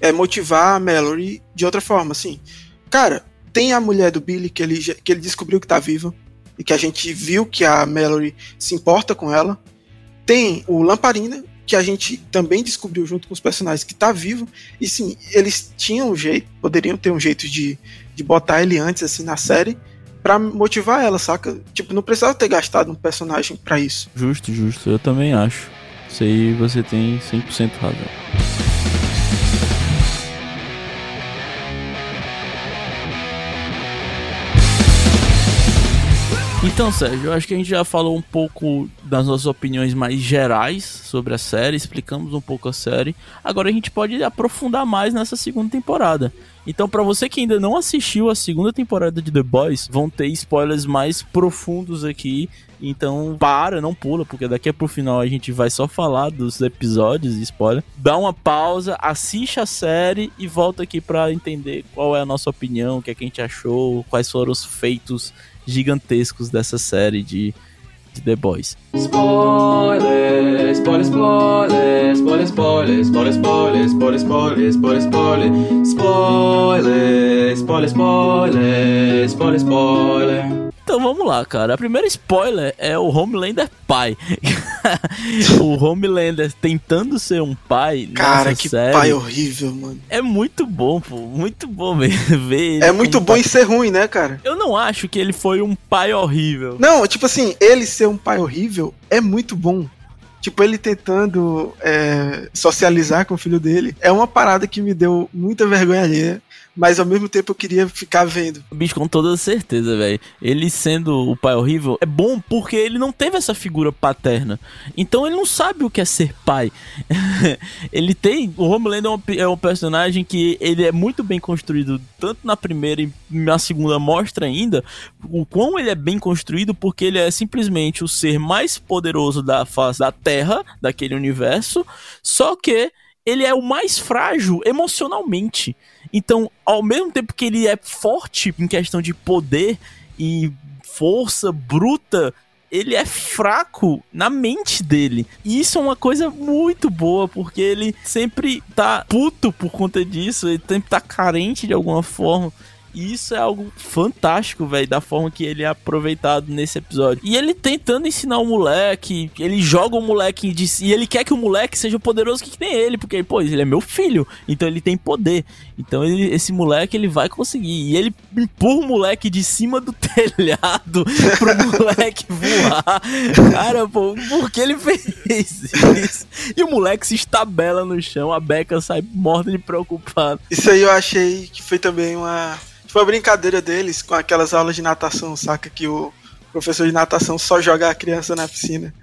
B: é, motivar a Melody de outra forma, assim? Cara, tem a mulher do Billy que ele, que ele descobriu que tá viva e que a gente viu que a Melody se importa com ela. Tem o Lamparina, que a gente também descobriu junto com os personagens que tá vivo. E sim, eles tinham um jeito, poderiam ter um jeito de, de botar ele antes, assim, na série, para motivar ela, saca? Tipo, não precisava ter gastado um personagem para isso.
A: Justo, justo. Eu também acho. Isso aí você tem 100% razão. Então, Sérgio, eu acho que a gente já falou um pouco das nossas opiniões mais gerais sobre a série, explicamos um pouco a série. Agora a gente pode aprofundar mais nessa segunda temporada. Então, para você que ainda não assistiu a segunda temporada de The Boys, vão ter spoilers mais profundos aqui. Então, para, não pula, porque daqui pro final a gente vai só falar dos episódios e spoiler. Dá uma pausa, assiste a série e volta aqui para entender qual é a nossa opinião, o que, é que a gente achou, quais foram os feitos gigantescos dessa série de de The Boys. Spoiler, spoiler, spoiler, spoiler, spoiler, spoiler, spoiler, spoiler, spoiler, spoiler, spoiler, spoiler, spoiler, spoiler, spoiler, spoiler. Então vamos lá, cara. A primeira spoiler é o Homelander pai. o Homelander tentando ser um pai.
B: Cara, que série, pai horrível, mano.
A: É muito bom, pô. Muito bom ver.
B: É muito bom pai. em ser ruim, né, cara?
A: Eu não acho que ele foi um pai horrível.
B: Não, tipo assim, ele ser um pai horrível é muito bom. Tipo, ele tentando é, socializar com o filho dele. É uma parada que me deu muita vergonha ali mas ao mesmo tempo eu queria ficar vendo.
A: Bicho, com toda certeza, velho. Ele sendo o pai horrível é bom porque ele não teve essa figura paterna. Então ele não sabe o que é ser pai. ele tem. O Homelander é um, é um, personagem que ele é muito bem construído, tanto na primeira e na segunda mostra ainda o quão ele é bem construído, porque ele é simplesmente o ser mais poderoso da face da Terra, daquele universo. Só que ele é o mais frágil emocionalmente. Então, ao mesmo tempo que ele é forte em questão de poder e força bruta, ele é fraco na mente dele. E isso é uma coisa muito boa, porque ele sempre tá puto por conta disso, ele sempre tá carente de alguma forma. E isso é algo fantástico, velho, da forma que ele é aproveitado nesse episódio. E ele tentando ensinar o moleque, ele joga o moleque e ele quer que o moleque seja poderoso que nem ele, porque, pô, ele é meu filho, então ele tem poder. Então ele, esse moleque ele vai conseguir. E ele empurra o moleque de cima do telhado pro moleque voar. Cara, pô, por que ele fez isso? E o moleque se estabela no chão, a Beca sai morta de preocupado.
B: Isso aí eu achei que foi também uma foi a brincadeira deles com aquelas aulas de natação, saca? Que o professor de natação só joga a criança na piscina.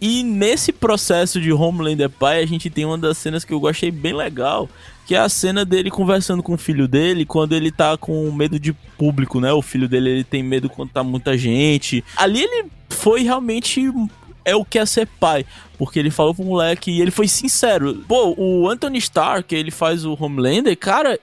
A: E nesse processo de Homelander pai, a gente tem uma das cenas que eu gostei bem legal, que é a cena dele conversando com o filho dele quando ele tá com medo de público, né? O filho dele ele tem medo quando tá muita gente. Ali ele foi realmente é o que é ser pai. Porque ele falou pro moleque e ele foi sincero. Pô, o Anthony Stark, ele faz o Homelander, cara,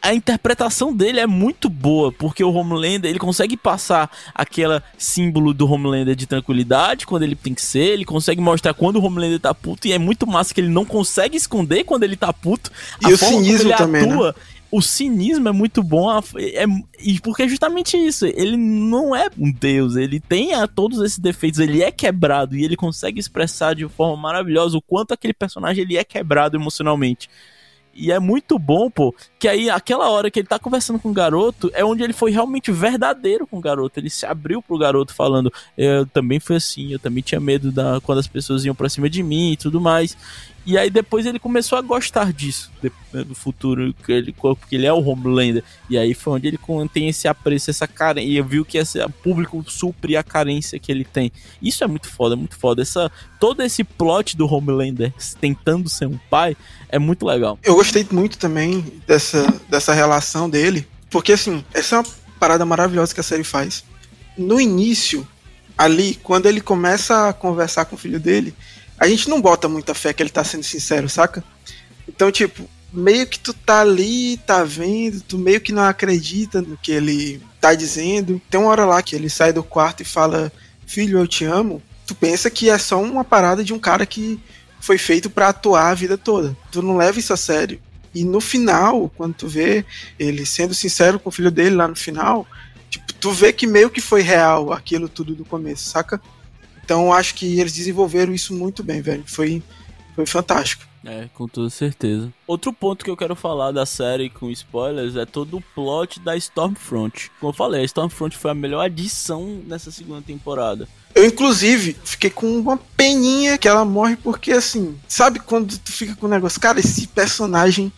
A: a interpretação dele é muito boa, porque o Homelander, ele consegue passar aquela símbolo do Homelander de tranquilidade quando ele tem que ser, ele consegue mostrar quando o Homelander tá puto, e é muito massa que ele não consegue esconder quando ele tá puto.
B: E o cinismo também, né? atua, né?
A: o cinismo é muito bom, é, e porque é justamente isso, ele não é um deus, ele tem a, todos esses defeitos, ele é quebrado e ele consegue expressar de forma maravilhosa o quanto aquele personagem ele é quebrado emocionalmente. E é muito bom, pô, que aí aquela hora que ele tá conversando com o garoto é onde ele foi realmente verdadeiro com o garoto. Ele se abriu pro garoto falando: Eu também fui assim, eu também tinha medo da quando as pessoas iam pra cima de mim e tudo mais. E aí depois ele começou a gostar disso, do futuro, que ele, porque ele é o Homelander. E aí foi onde ele tem esse apreço, essa carência, e viu que esse público supre a carência que ele tem. Isso é muito foda, muito foda. Essa, todo esse plot do Homelander tentando ser um pai é muito legal.
B: Eu gostei muito também dessa, dessa relação dele, porque assim, essa é uma parada maravilhosa que a série faz. No início, ali, quando ele começa a conversar com o filho dele, a gente não bota muita fé que ele tá sendo sincero, saca? Então, tipo, meio que tu tá ali, tá vendo, tu meio que não acredita no que ele tá dizendo. Tem uma hora lá que ele sai do quarto e fala: Filho, eu te amo. Tu pensa que é só uma parada de um cara que foi feito para atuar a vida toda. Tu não leva isso a sério. E no final, quando tu vê ele sendo sincero com o filho dele lá no final, tipo, tu vê que meio que foi real aquilo tudo do começo, saca? Então acho que eles desenvolveram isso muito bem, velho. Foi, foi fantástico.
A: É, com toda certeza. Outro ponto que eu quero falar da série com spoilers é todo o plot da Stormfront. Como eu falei, a Stormfront foi a melhor adição nessa segunda temporada.
B: Eu, inclusive, fiquei com uma peninha que ela morre, porque assim, sabe quando tu fica com o negócio, cara, esse personagem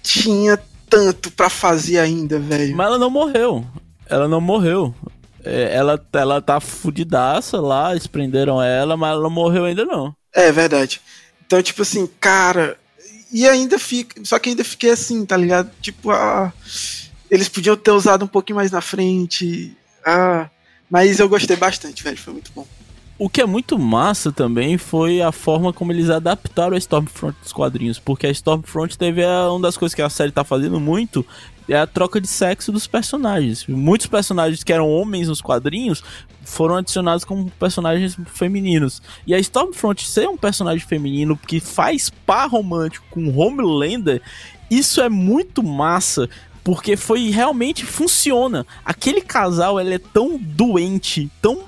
B: tinha tanto para fazer ainda, velho.
A: Mas ela não morreu. Ela não morreu. É, ela, ela tá fudidaça lá, eles prenderam ela, mas ela não morreu ainda não.
B: É verdade. Então, tipo assim, cara. E ainda fica. Só que ainda fiquei assim, tá ligado? Tipo, ah, eles podiam ter usado um pouquinho mais na frente. Ah, mas eu gostei bastante, velho. Foi muito bom.
A: O que é muito massa também foi a forma como eles adaptaram a Stormfront dos quadrinhos, porque a Stormfront teve a, uma das coisas que a série tá fazendo muito é a troca de sexo dos personagens. Muitos personagens que eram homens nos quadrinhos foram adicionados como personagens femininos. E a Stormfront ser um personagem feminino que faz par romântico com Homelander, isso é muito massa, porque foi realmente funciona. Aquele casal, ele é tão doente, tão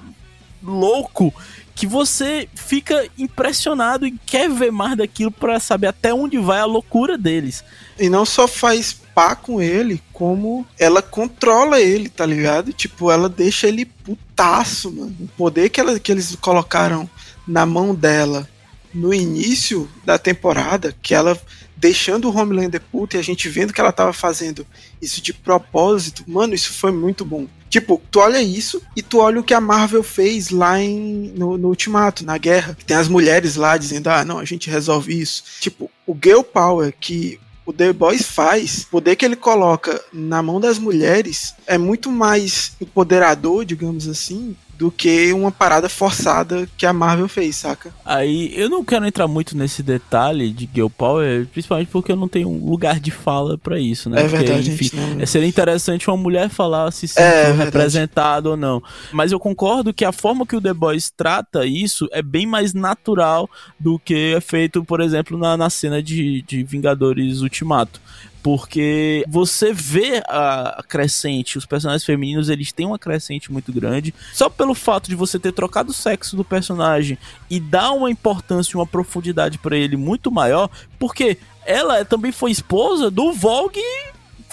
A: louco que você fica impressionado e quer ver mais daquilo para saber até onde vai a loucura deles.
B: E não só faz pá com ele, como ela controla ele, tá ligado? Tipo, ela deixa ele putaço, mano. O poder que, ela, que eles colocaram na mão dela no início da temporada, que ela deixando o Homelander puto e a gente vendo que ela tava fazendo isso de propósito, mano, isso foi muito bom. Tipo, tu olha isso e tu olha o que a Marvel fez lá em, no, no Ultimato, na guerra. Tem as mulheres lá dizendo, ah, não, a gente resolve isso. Tipo, o Girl Power que o The Boys faz, o poder que ele coloca na mão das mulheres é muito mais empoderador, digamos assim, do que uma parada forçada que a Marvel fez, saca?
A: Aí eu não quero entrar muito nesse detalhe de Girl Power, principalmente porque eu não tenho um lugar de fala para isso, né?
B: É
A: porque,
B: verdade, enfim, não...
A: É, seria interessante uma mulher falar se se é, representado ou não. Mas eu concordo que a forma que o The Boys trata isso é bem mais natural do que é feito, por exemplo, na, na cena de, de Vingadores Ultimato porque você vê a crescente, os personagens femininos eles têm uma crescente muito grande, só pelo fato de você ter trocado o sexo do personagem e dar uma importância, uma profundidade para ele muito maior, porque ela também foi esposa do Vogue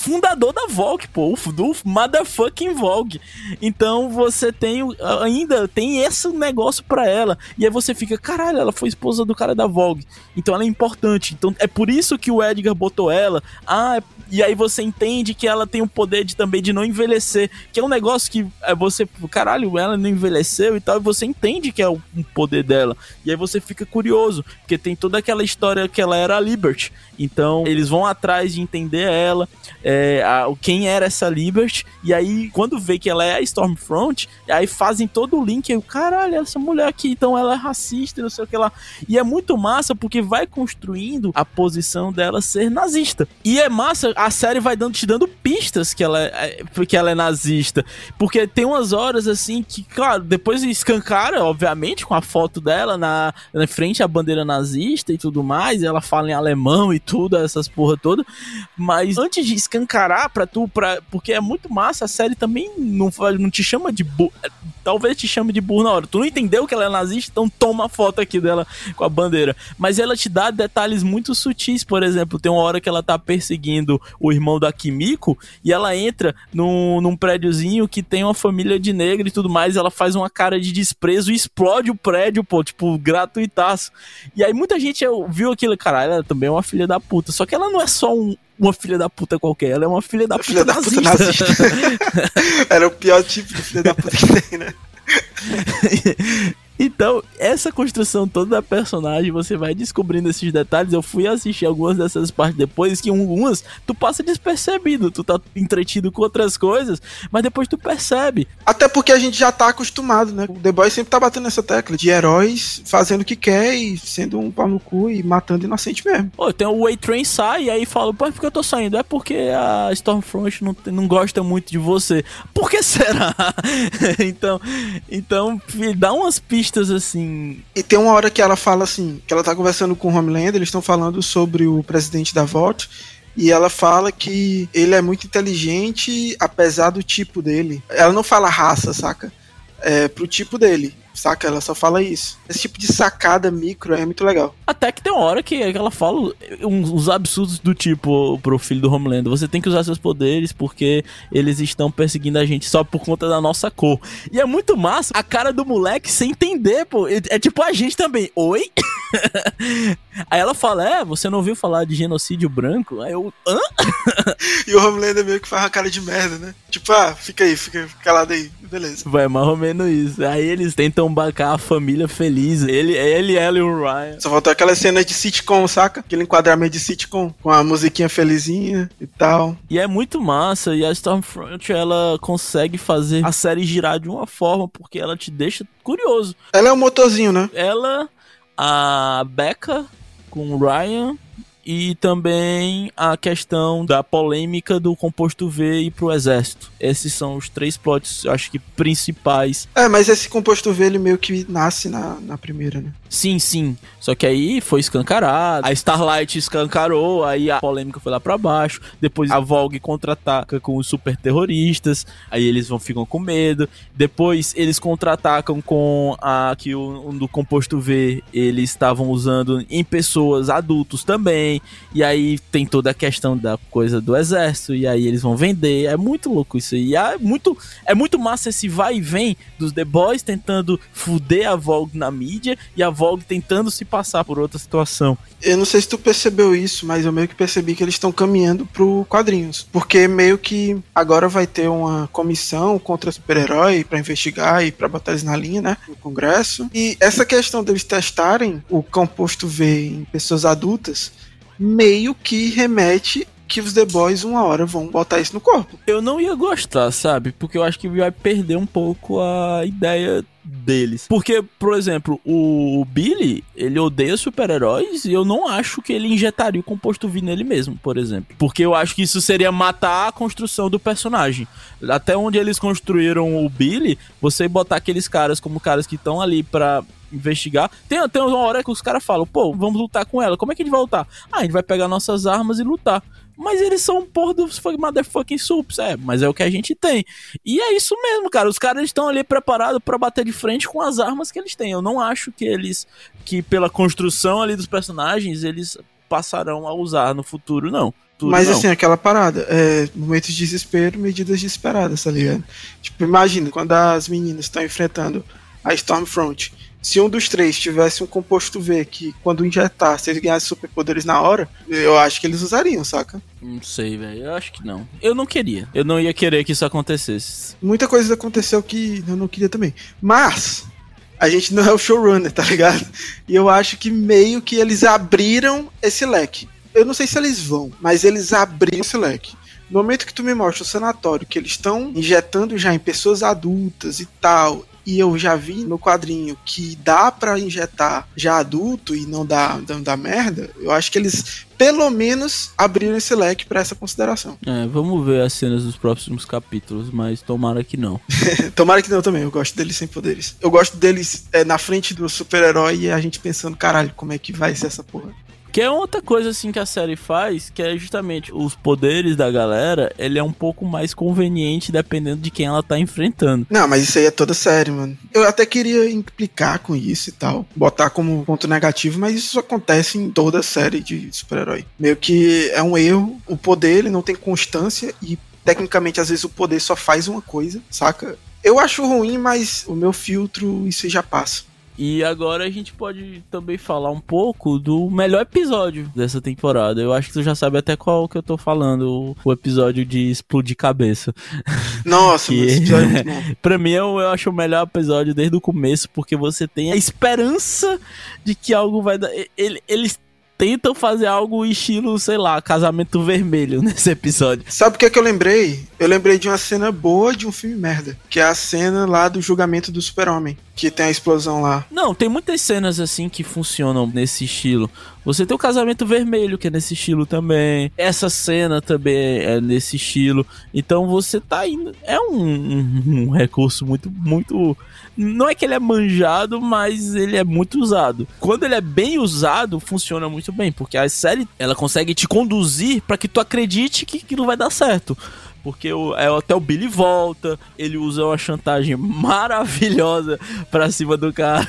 A: fundador da Vogue, pô, do motherfucking Vogue. Então você tem ainda tem esse negócio para ela. E aí você fica, caralho, ela foi esposa do cara da Vogue. Então ela é importante. Então é por isso que o Edgar botou ela. Ah, e aí você entende que ela tem o poder de também de não envelhecer, que é um negócio que é você, caralho, ela não envelheceu e tal, e você entende que é o poder dela. E aí você fica curioso, porque tem toda aquela história que ela era a Liberty. Então eles vão atrás de entender ela é, a, quem era essa Liberty, e aí quando vê que ela é a Stormfront, aí fazem todo o link, aí, caralho, essa mulher aqui, então ela é racista, não sei o que lá. E é muito massa porque vai construindo a posição dela ser nazista. E é massa, a série vai dando, te dando pistas que ela é, é que ela é nazista. Porque tem umas horas assim que, claro, depois escancara, obviamente, com a foto dela na, na frente à bandeira nazista e tudo mais, ela fala em alemão e tudo, essas porra toda. Mas antes de escancarar pra tu, pra, porque é muito massa, a série também não, não te chama de burro. Talvez te chame de burro na hora. Tu não entendeu que ela é nazista, então toma a foto aqui dela com a bandeira. Mas ela te dá detalhes muito sutis, por exemplo, tem uma hora que ela tá perseguindo o irmão da Kimiko e ela entra num, num prédiozinho que tem uma família de negro e tudo mais. ela faz uma cara de desprezo e explode o prédio, pô, tipo, gratuitaço. E aí muita gente viu aquilo, caralho, ela também é uma filha da puta. Só que ela não é só um, uma filha da puta qualquer, ela é uma filha da, puta, filha da nazista. puta nazista.
B: Era o pior tipo de filha da puta que tem, né?
A: Então, essa construção toda da personagem, você vai descobrindo esses detalhes. Eu fui assistir algumas dessas partes depois, que algumas tu passa despercebido, tu tá entretido com outras coisas, mas depois tu percebe.
B: Até porque a gente já tá acostumado, né? O The Boys sempre tá batendo nessa tecla de heróis fazendo o que quer e sendo um pau no cu e matando inocente mesmo.
A: Pô, tem o Way Train sai e aí fala, pô, por que eu tô saindo? É porque a Stormfront não, não gosta muito de você. Por que será? então, então, dá umas pistas assim.
B: E tem uma hora que ela fala assim, que ela tá conversando com o Homelander, eles estão falando sobre o presidente da VOT, e ela fala que ele é muito inteligente, apesar do tipo dele. Ela não fala raça, saca? É pro tipo dele. Saca? Ela só fala isso. Esse tipo de sacada micro é muito legal.
A: Até que tem uma hora que ela fala uns, absurdos do tipo pro filho do Homelander: você tem que usar seus poderes porque eles estão perseguindo a gente só por conta da nossa cor. E é muito massa a cara do moleque sem entender, pô. É, é tipo a gente também. Oi? Aí ela fala: É, você não ouviu falar de genocídio branco? Aí eu. Hã?
B: e o Homelander meio que faz uma cara de merda, né? Tipo, ah, fica aí, fica calado aí, beleza.
A: Vai mais ou menos isso. Aí eles tentam tentam bancar a família feliz. Ele, ele, ela e o Ryan.
B: Só faltou aquela cena de sitcom, saca? Aquele enquadramento de sitcom, com a musiquinha felizinha e tal.
A: E é muito massa, e a Stormfront, ela consegue fazer a série girar de uma forma, porque ela te deixa curioso.
B: Ela é um motorzinho, né?
A: Ela, a Becca com o Ryan e também a questão da polêmica do composto V ir pro exército. Esses são os três plots, acho que principais.
B: É, mas esse composto V ele meio que nasce na, na primeira, né?
A: Sim, sim. Só que aí foi escancarado. A Starlight escancarou, aí a polêmica foi lá para baixo. Depois a Vogue contra-ataca com os super terroristas. Aí eles vão ficam com medo. Depois eles contra-atacam com a que o do composto V eles estavam usando em pessoas adultos também. E aí tem toda a questão da coisa do exército. E aí eles vão vender. É muito louco isso aí. É muito, é muito massa esse vai e vem dos The Boys tentando fuder a Vogue na mídia e a Vogue tentando se passar por outra situação.
B: Eu não sei se tu percebeu isso, mas eu meio que percebi que eles estão caminhando pro quadrinhos. Porque meio que agora vai ter uma comissão contra super-herói para investigar e para botar eles na linha, né? No Congresso. E essa questão deles testarem o composto V em pessoas adultas meio que remete que os The Boys uma hora vão botar isso no corpo.
A: Eu não ia gostar, sabe? Porque eu acho que vai perder um pouco a ideia deles. Porque, por exemplo, o Billy, ele odeia super-heróis e eu não acho que ele injetaria o composto V nele mesmo, por exemplo. Porque eu acho que isso seria matar a construção do personagem. Até onde eles construíram o Billy, você botar aqueles caras como caras que estão ali pra investigar. Tem, tem uma hora que os caras falam, pô, vamos lutar com ela. Como é que a gente vai lutar? Ah, a gente vai pegar nossas armas e lutar. Mas eles são um porra dos motherfucking sups, é, mas é o que a gente tem. E é isso mesmo, cara. Os caras estão ali preparados para bater de frente com as armas que eles têm. Eu não acho que eles, que pela construção ali dos personagens, eles passarão a usar no futuro, não. Futuro,
B: Mas
A: não.
B: assim, aquela parada, é, momentos de desespero, medidas desesperadas, tá ligado? Tipo, imagina, quando as meninas estão enfrentando a Stormfront se um dos três tivesse um composto V que, quando injetar, se eles ganhassem superpoderes na hora, eu acho que eles usariam, saca?
A: Não sei, velho. Eu acho que não. Eu não queria. Eu não ia querer que isso acontecesse.
B: Muita coisa aconteceu que eu não queria também. Mas, a gente não é o showrunner, tá ligado? E eu acho que meio que eles abriram esse leque. Eu não sei se eles vão, mas eles abriram esse leque. No momento que tu me mostra o sanatório, que eles estão injetando já em pessoas adultas e tal, e eu já vi no quadrinho que dá para injetar já adulto e não dá, não dá merda, eu acho que eles pelo menos abriram esse leque para essa consideração.
A: É, vamos ver as cenas dos próximos capítulos, mas tomara que não.
B: tomara que não também, eu gosto deles sem poderes. Eu gosto deles é, na frente do super-herói e a gente pensando, caralho, como é que vai ser essa porra?
A: Que é outra coisa assim que a série faz, que é justamente os poderes da galera, ele é um pouco mais conveniente dependendo de quem ela tá enfrentando.
B: Não, mas isso aí é toda série, mano. Eu até queria implicar com isso e tal, botar como ponto negativo, mas isso acontece em toda série de super-herói. Meio que é um erro, o poder ele não tem constância e tecnicamente às vezes o poder só faz uma coisa, saca? Eu acho ruim, mas o meu filtro isso já passa.
A: E agora a gente pode também falar um pouco do melhor episódio dessa temporada. Eu acho que tu já sabe até qual que eu tô falando, o, episódio de explodir cabeça.
B: Nossa, que... esse episódio é muito bom.
A: pra mim eu, eu acho o melhor episódio desde o começo, porque você tem a esperança de que algo vai dar. Ele, eles tentam fazer algo estilo, sei lá, casamento vermelho nesse episódio.
B: Sabe o que é que eu lembrei? Eu lembrei de uma cena boa de um filme merda, que é a cena lá do julgamento do super-homem, que tem a explosão lá.
A: Não, tem muitas cenas assim que funcionam nesse estilo. Você tem o casamento vermelho, que é nesse estilo também. Essa cena também é nesse estilo. Então você tá indo. É um, um, um recurso muito, muito não é que ele é manjado, mas ele é muito usado. Quando ele é bem usado, funciona muito bem, porque a série ela consegue te conduzir para que tu acredite que aquilo vai dar certo. Porque o, é, até o Billy volta, ele usa uma chantagem maravilhosa pra cima do cara.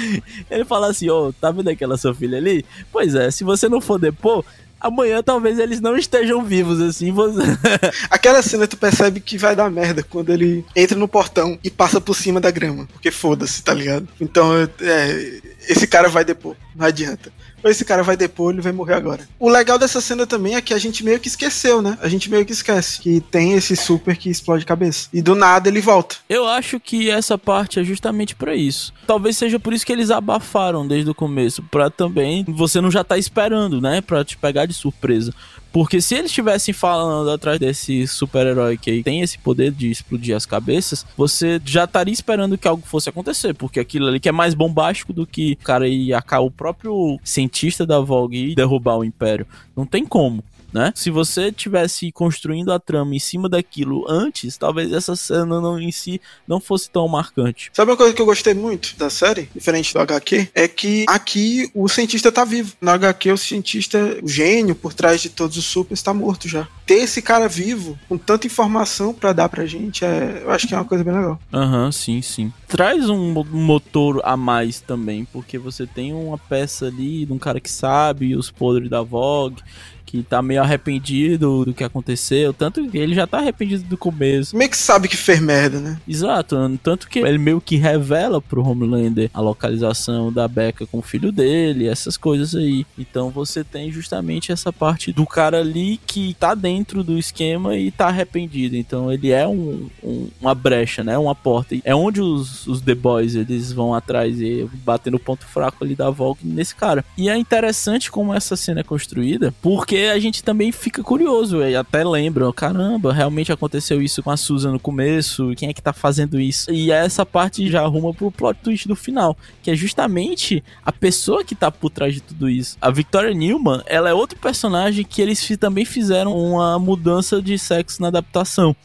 A: ele fala assim: Ô, oh, tá vendo aquela sua filha ali? Pois é, se você não for depor, amanhã talvez eles não estejam vivos, assim. Você...
B: Aquela cena tu percebe que vai dar merda quando ele entra no portão e passa por cima da grama. Porque foda-se, tá ligado? Então, é, esse cara vai depor, não adianta. Esse cara vai depor, ele vai morrer agora. O legal dessa cena também é que a gente meio que esqueceu, né? A gente meio que esquece que tem esse super que explode cabeça. E do nada ele volta.
A: Eu acho que essa parte é justamente para isso. Talvez seja por isso que eles abafaram desde o começo, para também você não já tá esperando, né, para te pegar de surpresa. Porque se eles estivessem falando atrás desse super-herói que tem esse poder de explodir as cabeças, você já estaria esperando que algo fosse acontecer. Porque aquilo ali que é mais bombástico do que o cara ir o próprio cientista da Vogue e derrubar o Império. Não tem como né? Se você tivesse construindo a trama em cima daquilo antes, talvez essa cena não, em si não fosse tão marcante.
B: Sabe uma coisa que eu gostei muito da série, diferente do HQ, é que aqui o cientista tá vivo. No HQ o cientista, o gênio por trás de todos os supers está morto já. Ter esse cara vivo com tanta informação para dar pra gente, é, eu acho que é uma coisa bem legal.
A: Aham, uhum, sim, sim. Traz um motor a mais também, porque você tem uma peça ali de um cara que sabe os podres da Vogue que tá meio arrependido do que aconteceu, tanto que ele já tá arrependido do começo.
B: Meio que sabe que fez merda, né?
A: Exato, tanto que ele meio que revela pro Homelander a localização da Becca com o filho dele, essas coisas aí. Então você tem justamente essa parte do cara ali que tá dentro do esquema e tá arrependido. Então ele é um, um, uma brecha, né? Uma porta. É onde os, os The Boys eles vão atrás e batendo o ponto fraco ali da Volk nesse cara. E é interessante como essa cena é construída, porque porque a gente também fica curioso e até lembra, caramba, realmente aconteceu isso com a Susan no começo, quem é que tá fazendo isso? E essa parte já arruma pro plot twist do final, que é justamente a pessoa que tá por trás de tudo isso. A Victoria Newman, ela é outro personagem que eles também fizeram uma mudança de sexo na adaptação.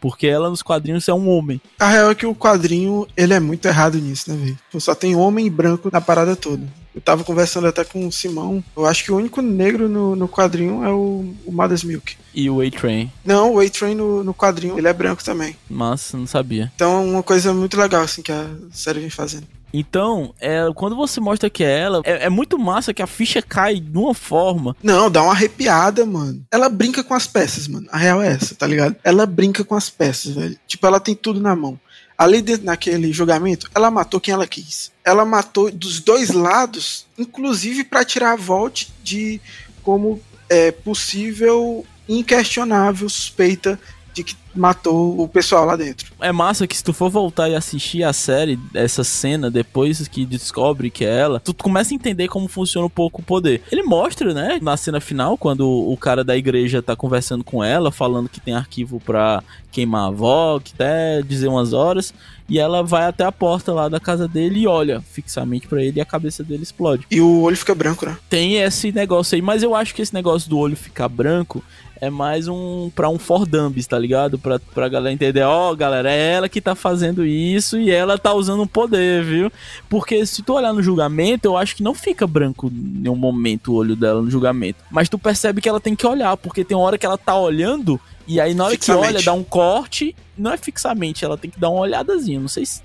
A: Porque ela nos quadrinhos é um homem.
B: A real é que o quadrinho, ele é muito errado nisso, né, velho? Só tem homem branco na parada toda. Eu tava conversando até com o Simão. Eu acho que o único negro no, no quadrinho é o, o Mother's Milk.
A: E o A-Train?
B: Não, o A-Train no, no quadrinho, ele é branco também.
A: Mas não sabia.
B: Então é uma coisa muito legal, assim, que a série vem fazendo.
A: Então, é, quando você mostra que é ela, é, é, muito massa que a ficha cai de uma forma.
B: Não, dá uma arrepiada, mano. Ela brinca com as peças, mano. A real é essa, tá ligado? Ela brinca com as peças, velho. Tipo, ela tem tudo na mão. Ali dentro, naquele julgamento, ela matou quem ela quis. Ela matou dos dois lados, inclusive para tirar a Volt de como é, possível, inquestionável suspeita de que matou o pessoal lá dentro.
A: É massa que se tu for voltar e assistir a série, essa cena, depois que descobre que é ela, tu começa a entender como funciona um pouco o poder. Ele mostra, né, na cena final, quando o cara da igreja tá conversando com ela, falando que tem arquivo pra queimar a avó, que até dizer umas horas, e ela vai até a porta lá da casa dele e olha fixamente para ele e a cabeça dele explode.
B: E o olho fica branco, né?
A: Tem esse negócio aí, mas eu acho que esse negócio do olho ficar branco é mais um para um Fordambis, tá ligado? Pra, pra galera entender, ó, oh, galera, é ela que tá fazendo isso e ela tá usando um poder, viu? Porque se tu olhar no julgamento, eu acho que não fica branco em nenhum momento o olho dela no julgamento. Mas tu percebe que ela tem que olhar, porque tem uma hora que ela tá olhando e aí na hora fixamente. que olha, dá um corte, não é fixamente, ela tem que dar uma olhadazinha. Não sei se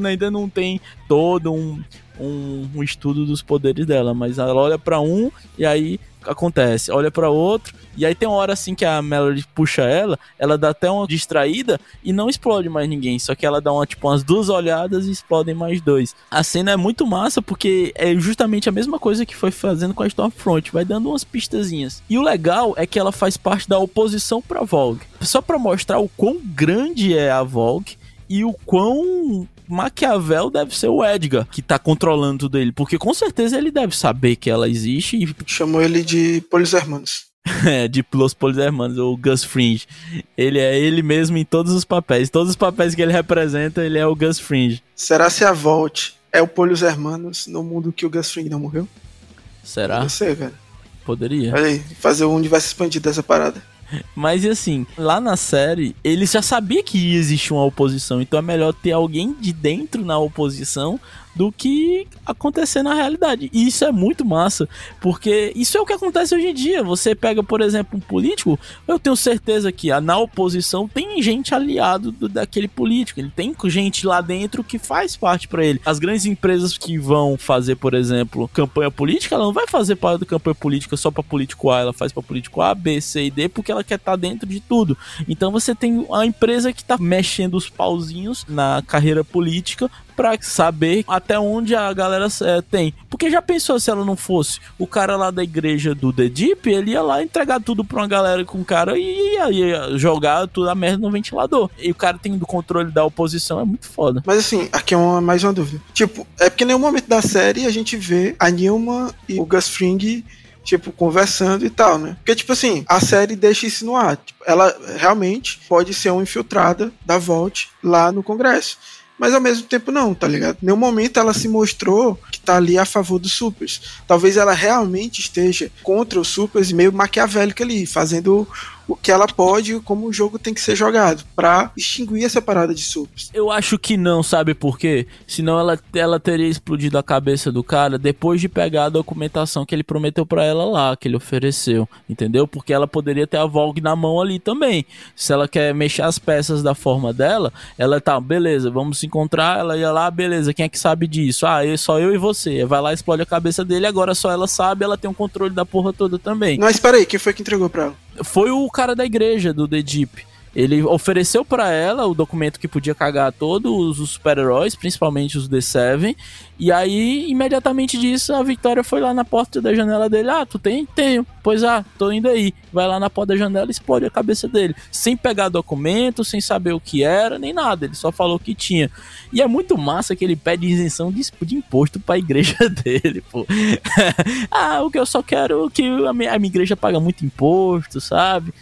A: ainda não tem todo um, um, um estudo dos poderes dela, mas ela olha para um e aí acontece, olha para outro, e aí tem uma hora assim que a Melody puxa ela, ela dá até uma distraída e não explode mais ninguém, só que ela dá uma, tipo, umas duas olhadas e explodem mais dois. A cena é muito massa porque é justamente a mesma coisa que foi fazendo com a Stormfront, vai dando umas pistazinhas. E o legal é que ela faz parte da oposição pra Vogue. Só para mostrar o quão grande é a Vogue e o quão Maquiavel deve ser o Edgar que tá controlando tudo ele, porque com certeza ele deve saber que ela existe e
B: chamou ele de Polis Hermanos.
A: é, de Los Polis Hermanos, o Gus Fringe. Ele é ele mesmo em todos os papéis. Todos os papéis que ele representa, ele é o Gus Fringe.
B: Será se a Volt é o Polis Hermanos no mundo que o Gus Fringe não morreu?
A: Será?
B: Não sei, cara.
A: Poderia.
B: Olha aí, fazer o universo expandido dessa parada.
A: Mas assim, lá na série, eles já sabia que existia uma oposição, então é melhor ter alguém de dentro na oposição do que acontecer na realidade. E isso é muito massa, porque isso é o que acontece hoje em dia. Você pega, por exemplo, um político, eu tenho certeza que na oposição tem gente aliado do, daquele político, ele tem gente lá dentro que faz parte para ele. As grandes empresas que vão fazer, por exemplo, campanha política, ela não vai fazer parte da campanha política só para político A, ela faz para político A, B, C e D, porque ela quer estar tá dentro de tudo. Então você tem a empresa que tá mexendo os pauzinhos na carreira política pra saber até onde a galera é, tem. Porque já pensou se ela não fosse o cara lá da igreja do The Deep, ele ia lá entregar tudo pra uma galera com o cara e ia, ia jogar tudo a merda no ventilador. E o cara tem do controle da oposição, é muito foda.
B: Mas assim, aqui é uma, mais uma dúvida. Tipo, é porque em nenhum momento da série a gente vê a Nilma e o Gus Fring tipo, conversando e tal, né? Porque, tipo assim, a série deixa isso no ar. Tipo, ela realmente pode ser uma infiltrada da Vault lá no Congresso. Mas ao mesmo tempo não, tá ligado? Em nenhum momento ela se mostrou que tá ali a favor dos supers. Talvez ela realmente esteja contra os supers e meio maquiavélica ali, fazendo o que ela pode e como o jogo tem que ser jogado para extinguir essa parada de supers.
A: Eu acho que não, sabe por quê? Senão ela, ela teria explodido a cabeça do cara depois de pegar a documentação que ele prometeu para ela lá, que ele ofereceu, entendeu? Porque ela poderia ter a Vogue na mão ali também. Se ela quer mexer as peças da forma dela, ela tá, beleza, vamos se encontrar, ela ia lá, beleza, quem é que sabe disso? Ah, eu, só eu e você. Vai lá, explode a cabeça dele, agora só ela sabe, ela tem um controle da porra toda também.
B: Mas espera aí, quem foi que entregou pra ela?
A: Foi o cara da igreja do The Deep. Ele ofereceu para ela o documento que podia cagar todos os super-heróis, principalmente os The Seven, e aí, imediatamente disso, a Victoria foi lá na porta da janela dele. Ah, tu tem? Tenho. Pois ah, tô indo aí. Vai lá na porta da janela e explode a cabeça dele. Sem pegar documento, sem saber o que era, nem nada. Ele só falou que tinha. E é muito massa que ele pede isenção de, de imposto pra igreja dele, pô. ah, o que eu só quero é que a minha, a minha igreja paga muito imposto, sabe?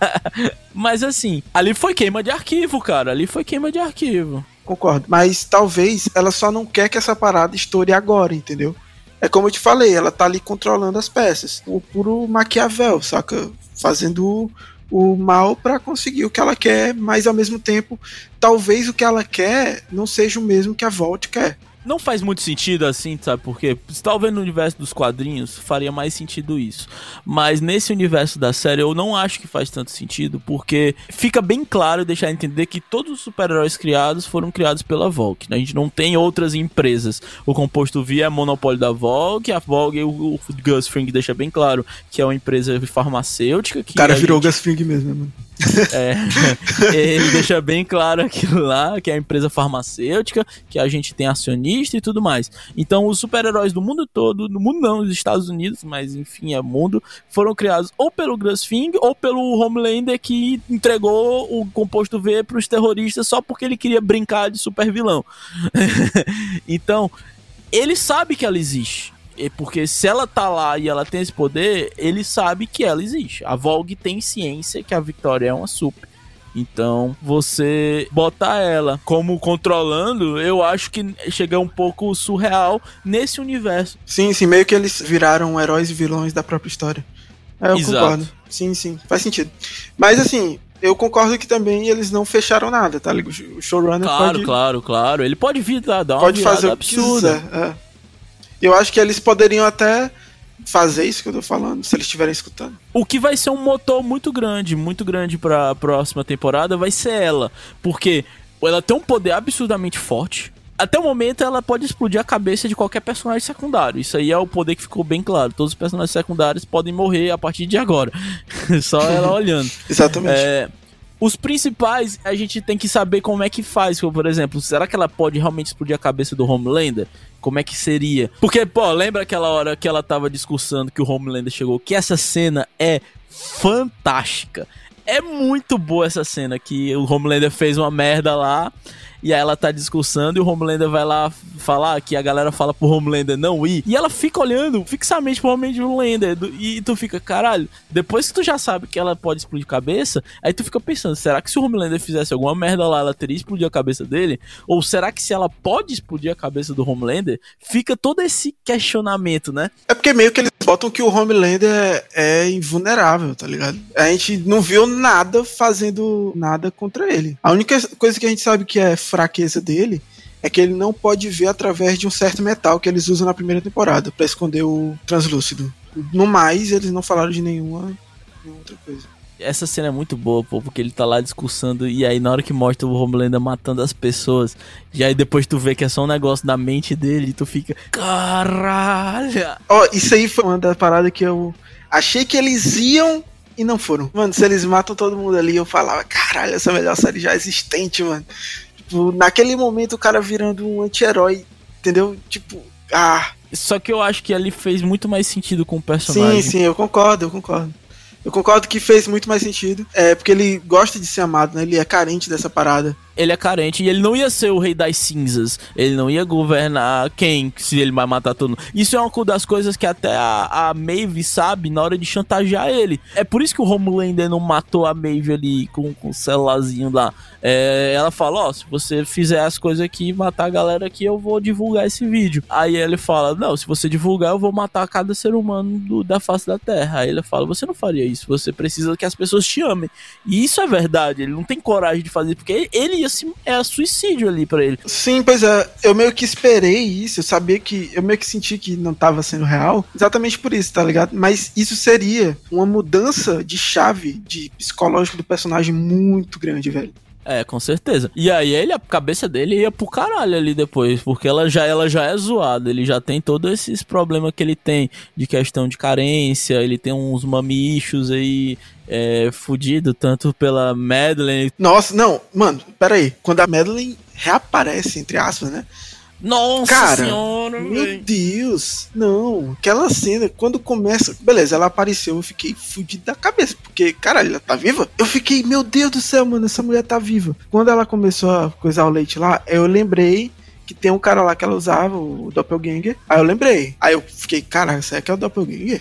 A: Mas assim, ali foi queima de arquivo, cara. Ali foi queima de arquivo
B: concordo. Mas talvez ela só não quer que essa parada estoure agora, entendeu? É como eu te falei, ela tá ali controlando as peças. O puro Maquiavel, saca? Fazendo o mal para conseguir o que ela quer, mas ao mesmo tempo, talvez o que ela quer não seja o mesmo que a Volt quer
A: não faz muito sentido assim, sabe? Porque talvez no universo dos quadrinhos faria mais sentido isso. Mas nesse universo da série eu não acho que faz tanto sentido, porque fica bem claro deixar entender que todos os super-heróis criados foram criados pela Volk. Né? A gente não tem outras empresas. O composto V é monopólio da Volk, a Volk, o, o Gus Fring deixa bem claro que é uma empresa farmacêutica. Que
B: o cara virou gente... Gus Fring mesmo, mano.
A: É, ele deixa bem claro aquilo lá, que é a empresa farmacêutica, que a gente tem acionista e tudo mais. Então, os super-heróis do mundo todo, no mundo não, nos Estados Unidos, mas enfim, é mundo, foram criados ou pelo Grasfing ou pelo Homelander que entregou o composto V para os terroristas só porque ele queria brincar de super vilão. então, ele sabe que ela existe. Porque se ela tá lá e ela tem esse poder, ele sabe que ela existe. A Vogue tem ciência que a Victoria é uma super. Então, você botar ela como controlando, eu acho que chega um pouco surreal nesse universo.
B: Sim, sim, meio que eles viraram heróis e vilões da própria história. É, eu Exato. concordo. Sim, sim, faz sentido. Mas assim, eu concordo que também eles não fecharam nada, tá? O showrunner
A: claro,
B: pode...
A: Claro, claro, Ele pode vir dar uma
B: pode fazer absurda. É. Eu acho que eles poderiam até fazer isso que eu tô falando, se eles estiverem escutando.
A: O que vai ser um motor muito grande, muito grande para a próxima temporada vai ser ela, porque ela tem um poder absurdamente forte. Até o momento ela pode explodir a cabeça de qualquer personagem secundário. Isso aí é o poder que ficou bem claro. Todos os personagens secundários podem morrer a partir de agora. Só ela olhando.
B: Exatamente. É,
A: os principais, a gente tem que saber como é que faz. Por exemplo, será que ela pode realmente explodir a cabeça do Homelander? Como é que seria? Porque, pô, lembra aquela hora que ela tava discursando que o Homelander chegou? Que essa cena é fantástica. É muito boa essa cena que o Homelander fez uma merda lá e aí ela tá discursando e o Homelander vai lá falar que a galera fala pro Homelander não ir. E ela fica olhando fixamente pro Homelander e tu fica, caralho, depois que tu já sabe que ela pode explodir cabeça, aí tu fica pensando, será que se o Homelander fizesse alguma merda lá, ela teria explodido a cabeça dele? Ou será que se ela pode explodir a cabeça do Homelander, fica todo esse questionamento, né?
B: É porque meio que eles botam que o Homelander é, é invulnerável, tá ligado? A gente não viu nada fazendo nada contra ele. A única coisa que a gente sabe que é fraqueza dele é que ele não pode ver através de um certo metal que eles usam na primeira temporada para esconder o translúcido. No mais, eles não falaram de nenhuma, nenhuma outra coisa.
A: Essa cena é muito boa, pô, porque ele tá lá discursando e aí na hora que mostra o Homelander matando as pessoas, e aí depois tu vê que é só um negócio da mente dele e tu fica, caralho!
B: Ó, oh, isso aí foi uma das paradas que eu achei que eles iam e não foram. Mano, se eles matam todo mundo ali, eu falava, caralho, essa é a melhor série já existente, mano Tipo, naquele momento o cara virando um anti-herói, entendeu? Tipo, ah.
A: Só que eu acho que ele fez muito mais sentido com o personagem.
B: Sim, sim, eu concordo, eu concordo. Eu concordo que fez muito mais sentido. É, porque ele gosta de ser amado, né? Ele é carente dessa parada
A: ele é carente e ele não ia ser o rei das cinzas. Ele não ia governar quem se ele vai matar todo mundo. Isso é uma das coisas que até a, a Maeve sabe na hora de chantagear ele. É por isso que o Homelander não matou a Maeve ali com, com o celularzinho lá. É, ela fala: Ó, oh, se você fizer as coisas aqui matar a galera aqui, eu vou divulgar esse vídeo. Aí ele fala: Não, se você divulgar, eu vou matar cada ser humano do, da face da terra. Aí ele fala: Você não faria isso. Você precisa que as pessoas te amem. E isso é verdade. Ele não tem coragem de fazer, porque ele ia se é suicídio ali para ele.
B: Sim, pois é. Eu meio que esperei isso. Eu sabia que. Eu meio que senti que não tava sendo real. Exatamente por isso, tá ligado? Mas isso seria uma mudança de chave de psicológico do personagem muito grande, velho.
A: É, com certeza. E aí ele, a cabeça dele ia pro caralho ali depois, porque ela já, ela já é zoada, ele já tem todos esses problemas que ele tem de questão de carência, ele tem uns mamichos aí é, fudido, tanto pela Madeline.
B: Nossa, não, mano, peraí. Quando a Madeline reaparece, entre aspas, né?
A: Nossa
B: Cara,
A: senhora,
B: meu véio. Deus, não. Aquela cena, quando começa. Beleza, ela apareceu, eu fiquei fudido da cabeça. Porque, caralho, ela tá viva? Eu fiquei, meu Deus do céu, mano, essa mulher tá viva. Quando ela começou a coisar o leite lá, eu lembrei que tem um cara lá que ela usava, o Doppelganger. Aí eu lembrei. Aí eu fiquei, cara, será que é o Doppelganger?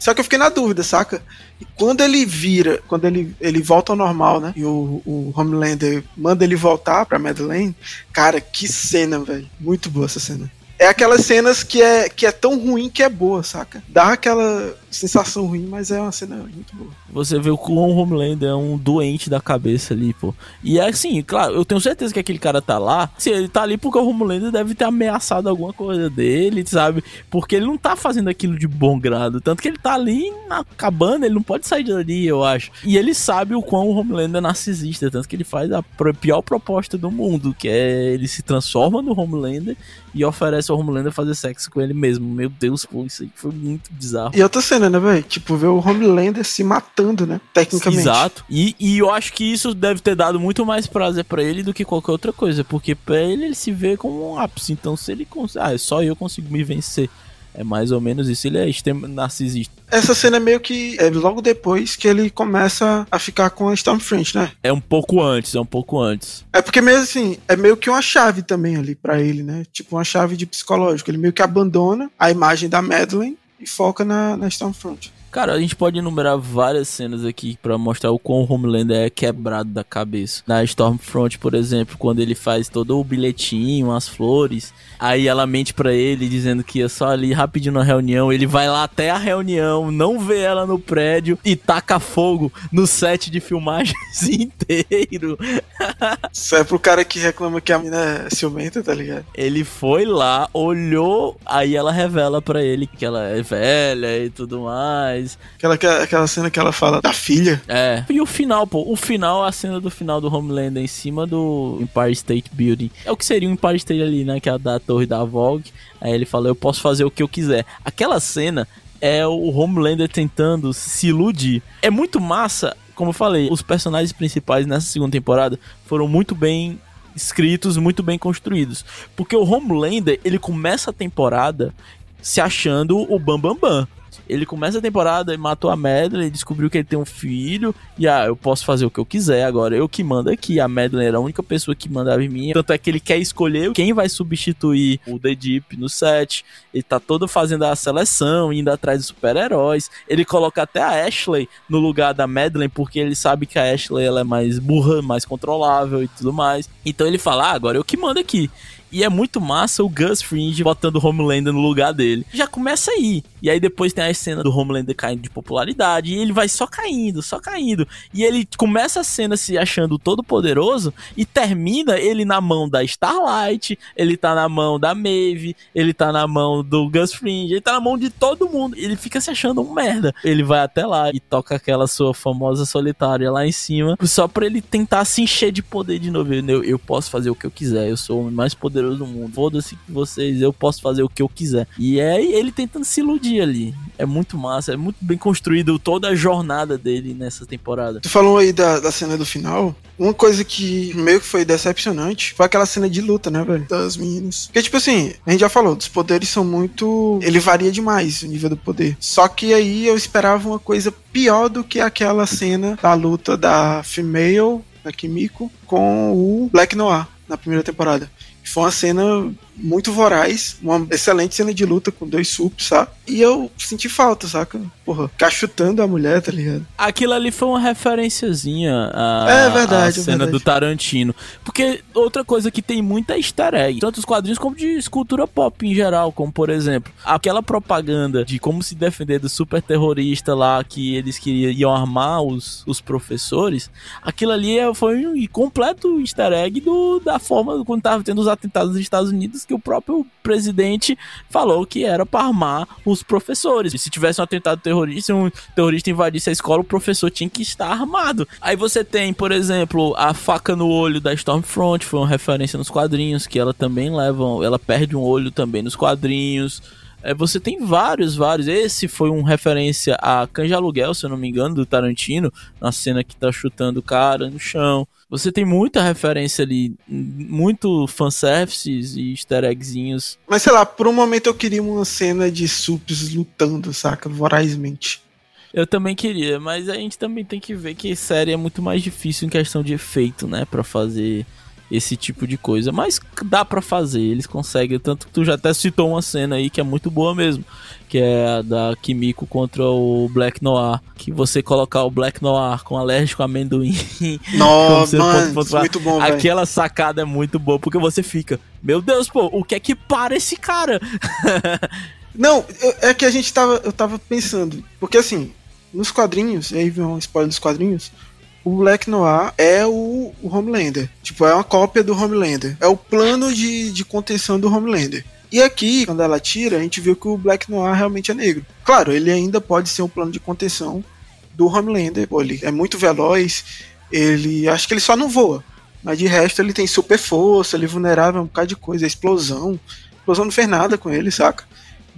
B: Só que eu fiquei na dúvida, saca? E quando ele vira, quando ele, ele volta ao normal, né? E o, o Homelander manda ele voltar pra Madeleine, cara, que cena, velho. Muito boa essa cena é aquelas cenas que é, que é tão ruim que é boa, saca? Dá aquela sensação ruim, mas é uma cena muito boa.
A: Você vê o quão Homelander é um doente da cabeça ali, pô. E é assim, claro, eu tenho certeza que aquele cara tá lá. Se ele tá ali porque o Homelander deve ter ameaçado alguma coisa dele, sabe? Porque ele não tá fazendo aquilo de bom grado. Tanto que ele tá ali na cabana, ele não pode sair dali, eu acho. E ele sabe o quão o Homelander é narcisista. Tanto que ele faz a pior proposta do mundo, que é ele se transforma no Homelander e oferece ao Homelander fazer sexo com ele mesmo. Meu Deus, pô, isso aí foi muito bizarro.
B: E outra cena, né, velho? Tipo, ver o Homelander se matando, né? Tecnicamente.
A: Exato. E, e eu acho que isso deve ter dado muito mais prazer para ele do que qualquer outra coisa. Porque pra ele, ele se vê como um ápice. Então, se ele consegue. Ah, só eu consigo me vencer. É mais ou menos isso. Ele é extremo narcisista.
B: Essa cena é meio que é logo depois que ele começa a ficar com a Stormfront, né?
A: É um pouco antes, é um pouco antes.
B: É porque mesmo assim, é meio que uma chave também ali para ele, né? Tipo uma chave de psicológico. Ele meio que abandona a imagem da Madeline e foca na, na Stormfront.
A: Cara, a gente pode enumerar várias cenas aqui para mostrar o quão o Homelander é quebrado da cabeça. Na Stormfront, por exemplo, quando ele faz todo o bilhetinho, as flores, aí ela mente para ele dizendo que ia só ali rapidinho na reunião, ele vai lá até a reunião, não vê ela no prédio e taca fogo no set de filmagens inteiro.
B: Isso é pro cara que reclama que a mina é ciumenta, tá ligado?
A: Ele foi lá, olhou, aí ela revela para ele que ela é velha e tudo mais
B: Aquela, aquela cena que ela fala da filha.
A: É. E o final, pô. O final, a cena do final do Homelander em cima do Empire State Building. É o que seria o Empire State ali, né? Que é a da torre da Vogue. Aí ele fala, eu posso fazer o que eu quiser. Aquela cena é o Homelander tentando se iludir. É muito massa, como eu falei, os personagens principais nessa segunda temporada foram muito bem escritos, muito bem construídos. Porque o Homelander, ele começa a temporada se achando o Bambambam. Bam, bam. Ele começa a temporada e matou a Madeline, descobriu que ele tem um filho, e ah, eu posso fazer o que eu quiser agora, eu que mando aqui. A Madeline era a única pessoa que mandava em mim. Tanto é que ele quer escolher quem vai substituir o The Deep no set. Ele tá todo fazendo a seleção, indo atrás dos super-heróis. Ele coloca até a Ashley no lugar da Madeline, porque ele sabe que a Ashley ela é mais burra, mais controlável e tudo mais. Então ele fala: ah, agora eu que mando aqui. E é muito massa o Gus Fringe botando o Homelander no lugar dele. Já começa aí. E aí depois tem a cena do Homelander caindo de popularidade. E ele vai só caindo, só caindo. E ele começa a cena se achando todo poderoso. E termina ele na mão da Starlight. Ele tá na mão da Maeve. Ele tá na mão do Gus Fringe. Ele tá na mão de todo mundo. Ele fica se achando um merda. Ele vai até lá e toca aquela sua famosa solitária lá em cima. Só pra ele tentar se encher de poder de novo. Eu, eu posso fazer o que eu quiser. Eu sou o mais poderoso poderoso do mundo. Foda-se vocês, eu posso fazer o que eu quiser. E é ele tentando se iludir ali. É muito massa, é muito bem construído toda a jornada dele nessa temporada.
B: Tu falou aí da, da cena do final. Uma coisa que meio que foi decepcionante foi aquela cena de luta, né, velho? Das meninas. Porque, tipo assim, a gente já falou, os poderes são muito. Ele varia demais o nível do poder. Só que aí eu esperava uma coisa pior do que aquela cena da luta da Female, da Kimiko, com o Black Noir na primeira temporada. Foi uma cena muito voraz, uma excelente cena de luta com dois sups, sabe? E eu senti falta, saca? Porra, ficar chutando a mulher, tá ligado?
A: Aquilo ali foi uma referenciazinha à,
B: é verdade,
A: à
B: é
A: cena
B: verdade.
A: do Tarantino. Porque outra coisa que tem muita easter egg, tanto os quadrinhos como de escultura pop em geral, como por exemplo, aquela propaganda de como se defender do super terrorista lá que eles queriam iam armar os, os professores, aquilo ali é, foi um completo easter egg do, da forma quando tava tendo os atentados nos Estados Unidos que o próprio presidente falou que era para armar os professores. E se tivesse um atentado terrorista, um terrorista invadisse a escola, o professor tinha que estar armado. Aí você tem, por exemplo, a faca no olho da Stormfront, foi uma referência nos quadrinhos, que ela também leva, ela perde um olho também nos quadrinhos. É, você tem vários, vários. Esse foi um referência a Canja Aluguel, se eu não me engano, do Tarantino, na cena que tá chutando o cara no chão. Você tem muita referência ali, muito fanservices e easter eggzinhos.
B: Mas sei lá, por um momento eu queria uma cena de sups lutando, saca? Vorazmente.
A: Eu também queria, mas a gente também tem que ver que série é muito mais difícil em questão de efeito, né? Pra fazer esse tipo de coisa. Mas dá para fazer, eles conseguem. Tanto que tu já até citou uma cena aí que é muito boa mesmo. Que é a da Kimiko contra o Black Noir. Que você colocar o Black Noir com alérgico a amendoim.
B: Nossa, mano, ponto, muito bom, véio.
A: Aquela sacada é muito boa, porque você fica, meu Deus, pô, o que é que para esse cara?
B: Não, é que a gente tava, eu tava pensando, porque assim, nos quadrinhos, aí vem um spoiler dos quadrinhos, o Black Noir é o, o, Homelander. Tipo, é uma cópia do Homelander. É o plano de, de contenção do Homelander. E aqui, quando ela tira, a gente viu que o Black Noir realmente é negro. Claro, ele ainda pode ser um plano de contenção do Homelander. Pô, ele é muito veloz, ele. Acho que ele só não voa. Mas de resto ele tem super força, ele é vulnerável a um bocado de coisa, explosão. explosão não fez nada com ele, saca?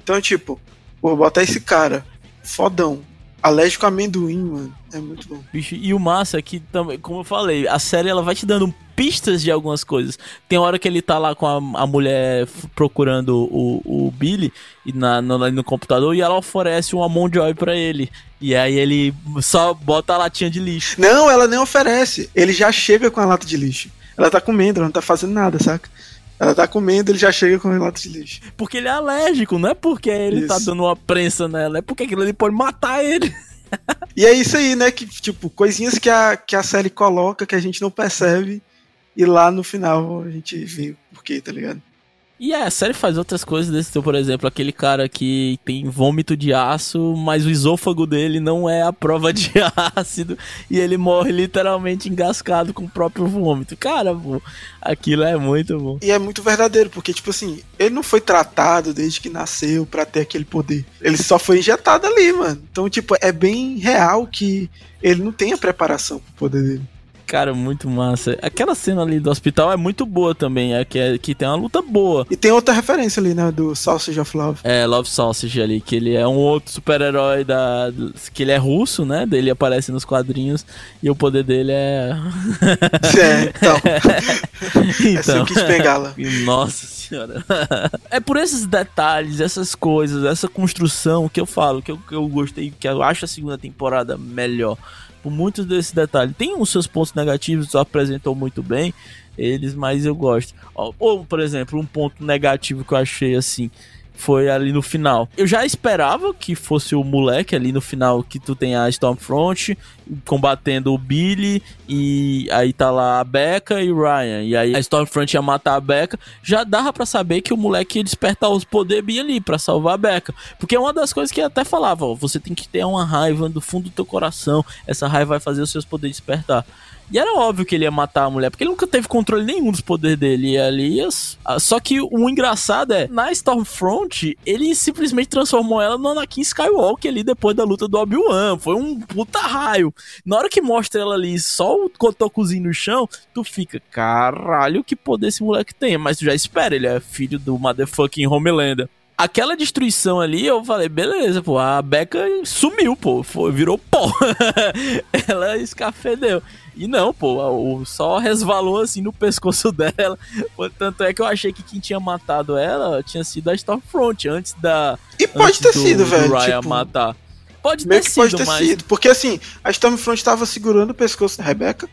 B: Então, tipo, vou botar esse cara, fodão, alérgico a amendoim, mano. É muito bom.
A: Bicho, e o massa é que também, como eu falei, a série ela vai te dando pistas de algumas coisas. Tem hora que ele tá lá com a, a mulher procurando o, o Billy e na, no, no computador e ela oferece um Amon Joy pra ele. E aí ele só bota a latinha de lixo.
B: Não, ela nem oferece. Ele já chega com a lata de lixo. Ela tá comendo, ela não tá fazendo nada, saca? Ela tá comendo, ele já chega com a lata de lixo.
A: Porque ele é alérgico, não é porque ele tá isso. tá dando uma prensa nela, é porque aquilo ali pode matar ele.
B: e é isso aí, né? Que, tipo, coisinhas que a, que a série coloca que a gente não percebe. E lá no final a gente vê por quê, tá ligado?
A: E é, a série faz outras coisas desse tipo, por exemplo, aquele cara que tem vômito de aço, mas o esôfago dele não é a prova de ácido e ele morre literalmente engascado com o próprio vômito. Cara, pô, aquilo é muito bom.
B: E é muito verdadeiro, porque, tipo assim, ele não foi tratado desde que nasceu para ter aquele poder. Ele só foi injetado ali, mano. Então, tipo, é bem real que ele não tem a preparação pro poder dele.
A: Cara, muito massa. Aquela cena ali do hospital é muito boa também, é que, é, que tem uma luta boa.
B: E tem outra referência ali, né, do Sausage of Love.
A: É, Love Sausage ali, que ele é um outro super-herói da... que ele é russo, né, dele aparece nos quadrinhos e o poder dele é...
B: é, então... então... é quis pegá-la.
A: Nossa senhora. é por esses detalhes, essas coisas, essa construção que eu falo, que eu, que eu gostei, que eu acho a segunda temporada melhor por muitos desses detalhes. Tem os seus pontos negativos, apresentou muito bem eles, mas eu gosto. Ou, por exemplo, um ponto negativo que eu achei assim foi ali no final. Eu já esperava que fosse o moleque ali no final que tu tem a Stormfront combatendo o Billy e aí tá lá a Becca e o Ryan. E aí a Stormfront ia matar a Becca. Já dava para saber que o moleque ia despertar os poderes bem ali para salvar a Becca. Porque é uma das coisas que até falava, ó, você tem que ter uma raiva do fundo do teu coração. Essa raiva vai fazer os seus poderes despertar. E era óbvio que ele ia matar a mulher, porque ele nunca teve controle nenhum dos poderes dele. E ali, só que o engraçado é, na Stormfront, ele simplesmente transformou ela no Anakin Skywalker ali depois da luta do Obi-Wan. Foi um puta raio. Na hora que mostra ela ali, só o cotocozinho no chão, tu fica, caralho, que poder esse moleque tem. Mas tu já espera, ele é filho do motherfucking Homelander aquela destruição ali, eu falei, beleza, pô, a Becca sumiu, pô, foi, virou pó. ela escafedeu. E não, pô, o sol resvalou assim no pescoço dela. Tanto é que eu achei que quem tinha matado ela tinha sido a Stormfront antes da.
B: E pode ter do, sido, velho.
A: Do Ryan tipo, matar.
B: Pode ter sido, pode ter mas... sido. Porque assim, a Stormfront estava segurando o pescoço da Rebecca.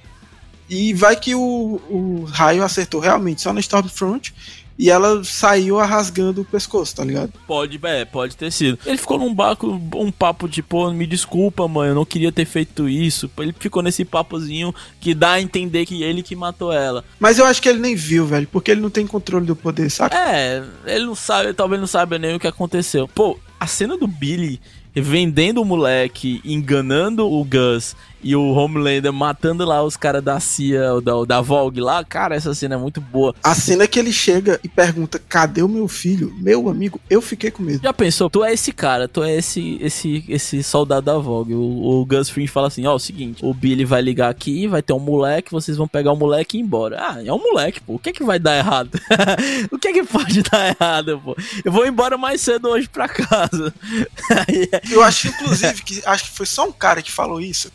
B: E vai que o, o raio acertou realmente só na Stormfront e ela saiu rasgando o pescoço, tá ligado?
A: Pode, é, pode ter sido. Ele ficou num baco, um papo de, pô, me desculpa, mãe, eu não queria ter feito isso. Ele ficou nesse papozinho que dá a entender que ele que matou ela.
B: Mas eu acho que ele nem viu, velho, porque ele não tem controle do poder, saca?
A: É, ele não sabe, talvez não saiba nem o que aconteceu. Pô, a cena do Billy vendendo o moleque, enganando o Gus e o Homelander matando lá os caras da CIA, da, da Vogue lá, cara, essa cena é muito boa.
B: A cena que ele chega e pergunta: cadê o meu filho? Meu amigo, eu fiquei com medo.
A: Já pensou? Tu é esse cara, tu é esse esse, esse soldado da Vogue. O, o Gus Fring fala assim: ó, oh, o seguinte, o Billy vai ligar aqui, vai ter um moleque, vocês vão pegar o moleque e ir embora. Ah, é um moleque, pô. O que é que vai dar errado? o que é que pode dar errado, pô? Eu vou embora mais cedo hoje pra casa.
B: É eu acho, inclusive, que acho que foi só um cara que falou isso.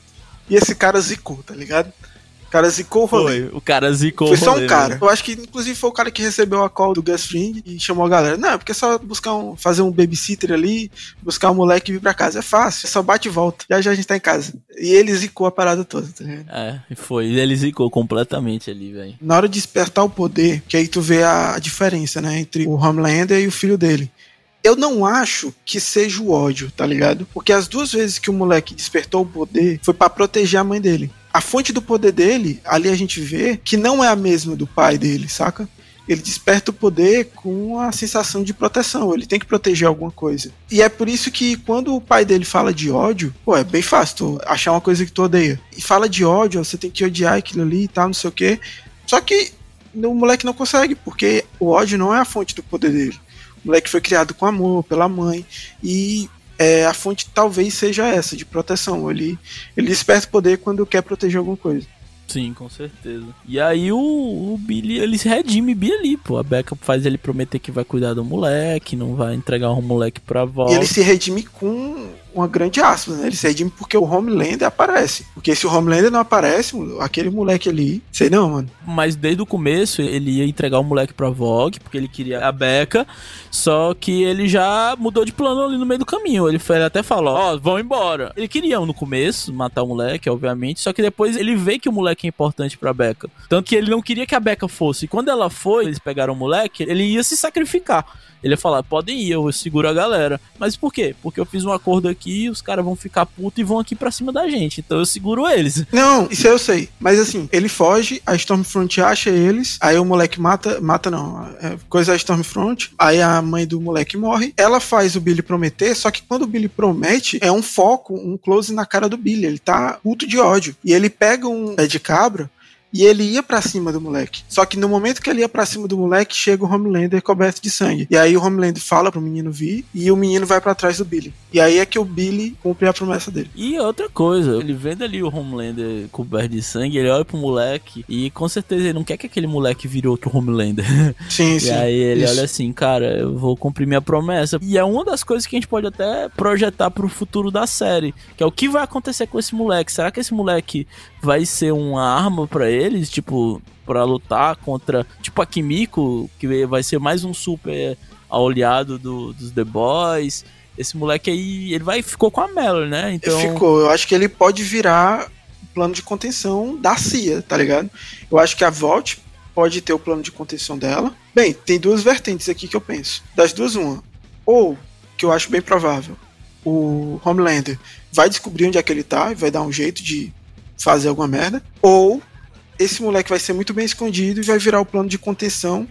B: E esse cara zicou, tá ligado? O cara zicou o
A: rolê. Foi, o cara zicou
B: Foi só um cara. Né? Eu acho que, inclusive, foi o cara que recebeu a call do Gus Fring e chamou a galera. Não, porque é só buscar um, fazer um babysitter ali, buscar um moleque e vir pra casa. É fácil, é só bate e volta. Já já a gente tá em casa. E ele zicou a parada toda, tá ligado?
A: É, foi. Ele zicou completamente ali, velho.
B: Na hora de despertar o poder, que aí tu vê a diferença, né, entre o Homelander e o filho dele. Eu não acho que seja o ódio, tá ligado? Porque as duas vezes que o moleque despertou o poder foi para proteger a mãe dele. A fonte do poder dele, ali a gente vê que não é a mesma do pai dele, saca? ele desperta o poder com a sensação de proteção. Ele tem que proteger alguma coisa. E é por isso que quando o pai dele fala de ódio, pô, é bem fácil achar uma coisa que tu odeia. E fala de ódio, você tem que odiar aquilo ali e tal, não sei o quê. Só que o moleque não consegue, porque o ódio não é a fonte do poder dele. O moleque foi criado com amor pela mãe e é, a fonte talvez seja essa, de proteção. Ele, ele desperta o poder quando quer proteger alguma coisa.
A: Sim, com certeza. E aí o, o Billy, ele se redime Billy, pô. A Becca faz ele prometer que vai cuidar do moleque, não vai entregar o moleque pra volta.
B: E ele se redime com uma grande aspas, né? Ele redime porque o Homelander aparece. Porque se o Homelander não aparece, aquele moleque ali, sei não, mano.
A: Mas desde o começo ele ia entregar o moleque pra Vogue, porque ele queria a Becca, só que ele já mudou de plano ali no meio do caminho. Ele, foi, ele até falou, ó, oh, vão embora. Ele queria no começo matar o moleque, obviamente, só que depois ele vê que o moleque é importante pra Becca. Tanto que ele não queria que a Becca fosse. E quando ela foi, eles pegaram o moleque, ele ia se sacrificar. Ele ia falar, podem ir, eu seguro a galera. Mas por quê? Porque eu fiz um acordo aqui, os caras vão ficar putos e vão aqui pra cima da gente. Então eu seguro eles.
B: Não, isso eu sei. Mas assim, ele foge, a Stormfront acha eles, aí o moleque mata, mata não, é coisa a Stormfront, aí a mãe do moleque morre. Ela faz o Billy prometer, só que quando o Billy promete, é um foco, um close na cara do Billy. Ele tá puto de ódio. E ele pega um pé de cabra e ele ia para cima do moleque. Só que no momento que ele ia para cima do moleque, chega o Homelander coberto de sangue. E aí o Homelander fala pro menino vir e o menino vai para trás do Billy. E aí é que o Billy cumpre a promessa dele.
A: E outra coisa, ele vendo ali o Homelander coberto de sangue, ele olha pro moleque e com certeza ele não quer que aquele moleque vire outro Homelander.
B: Sim, sim.
A: E aí ele isso. olha assim, cara, eu vou cumprir minha promessa. E é uma das coisas que a gente pode até projetar pro futuro da série, que é o que vai acontecer com esse moleque. Será que esse moleque vai ser uma arma para eles, tipo, para lutar contra, tipo a Kimiko, que vai ser mais um super aliado do, dos The Boys. Esse moleque aí, ele vai ficou com a Mallory, né?
B: Então ficou. Eu acho que ele pode virar plano de contenção da CIA, tá ligado? Eu acho que a Vault pode ter o plano de contenção dela. Bem, tem duas vertentes aqui que eu penso. Das duas, uma. Ou, que eu acho bem provável, o Homelander vai descobrir onde é que ele tá e vai dar um jeito de fazer alguma merda, ou esse moleque vai ser muito bem escondido e vai virar o plano de contenção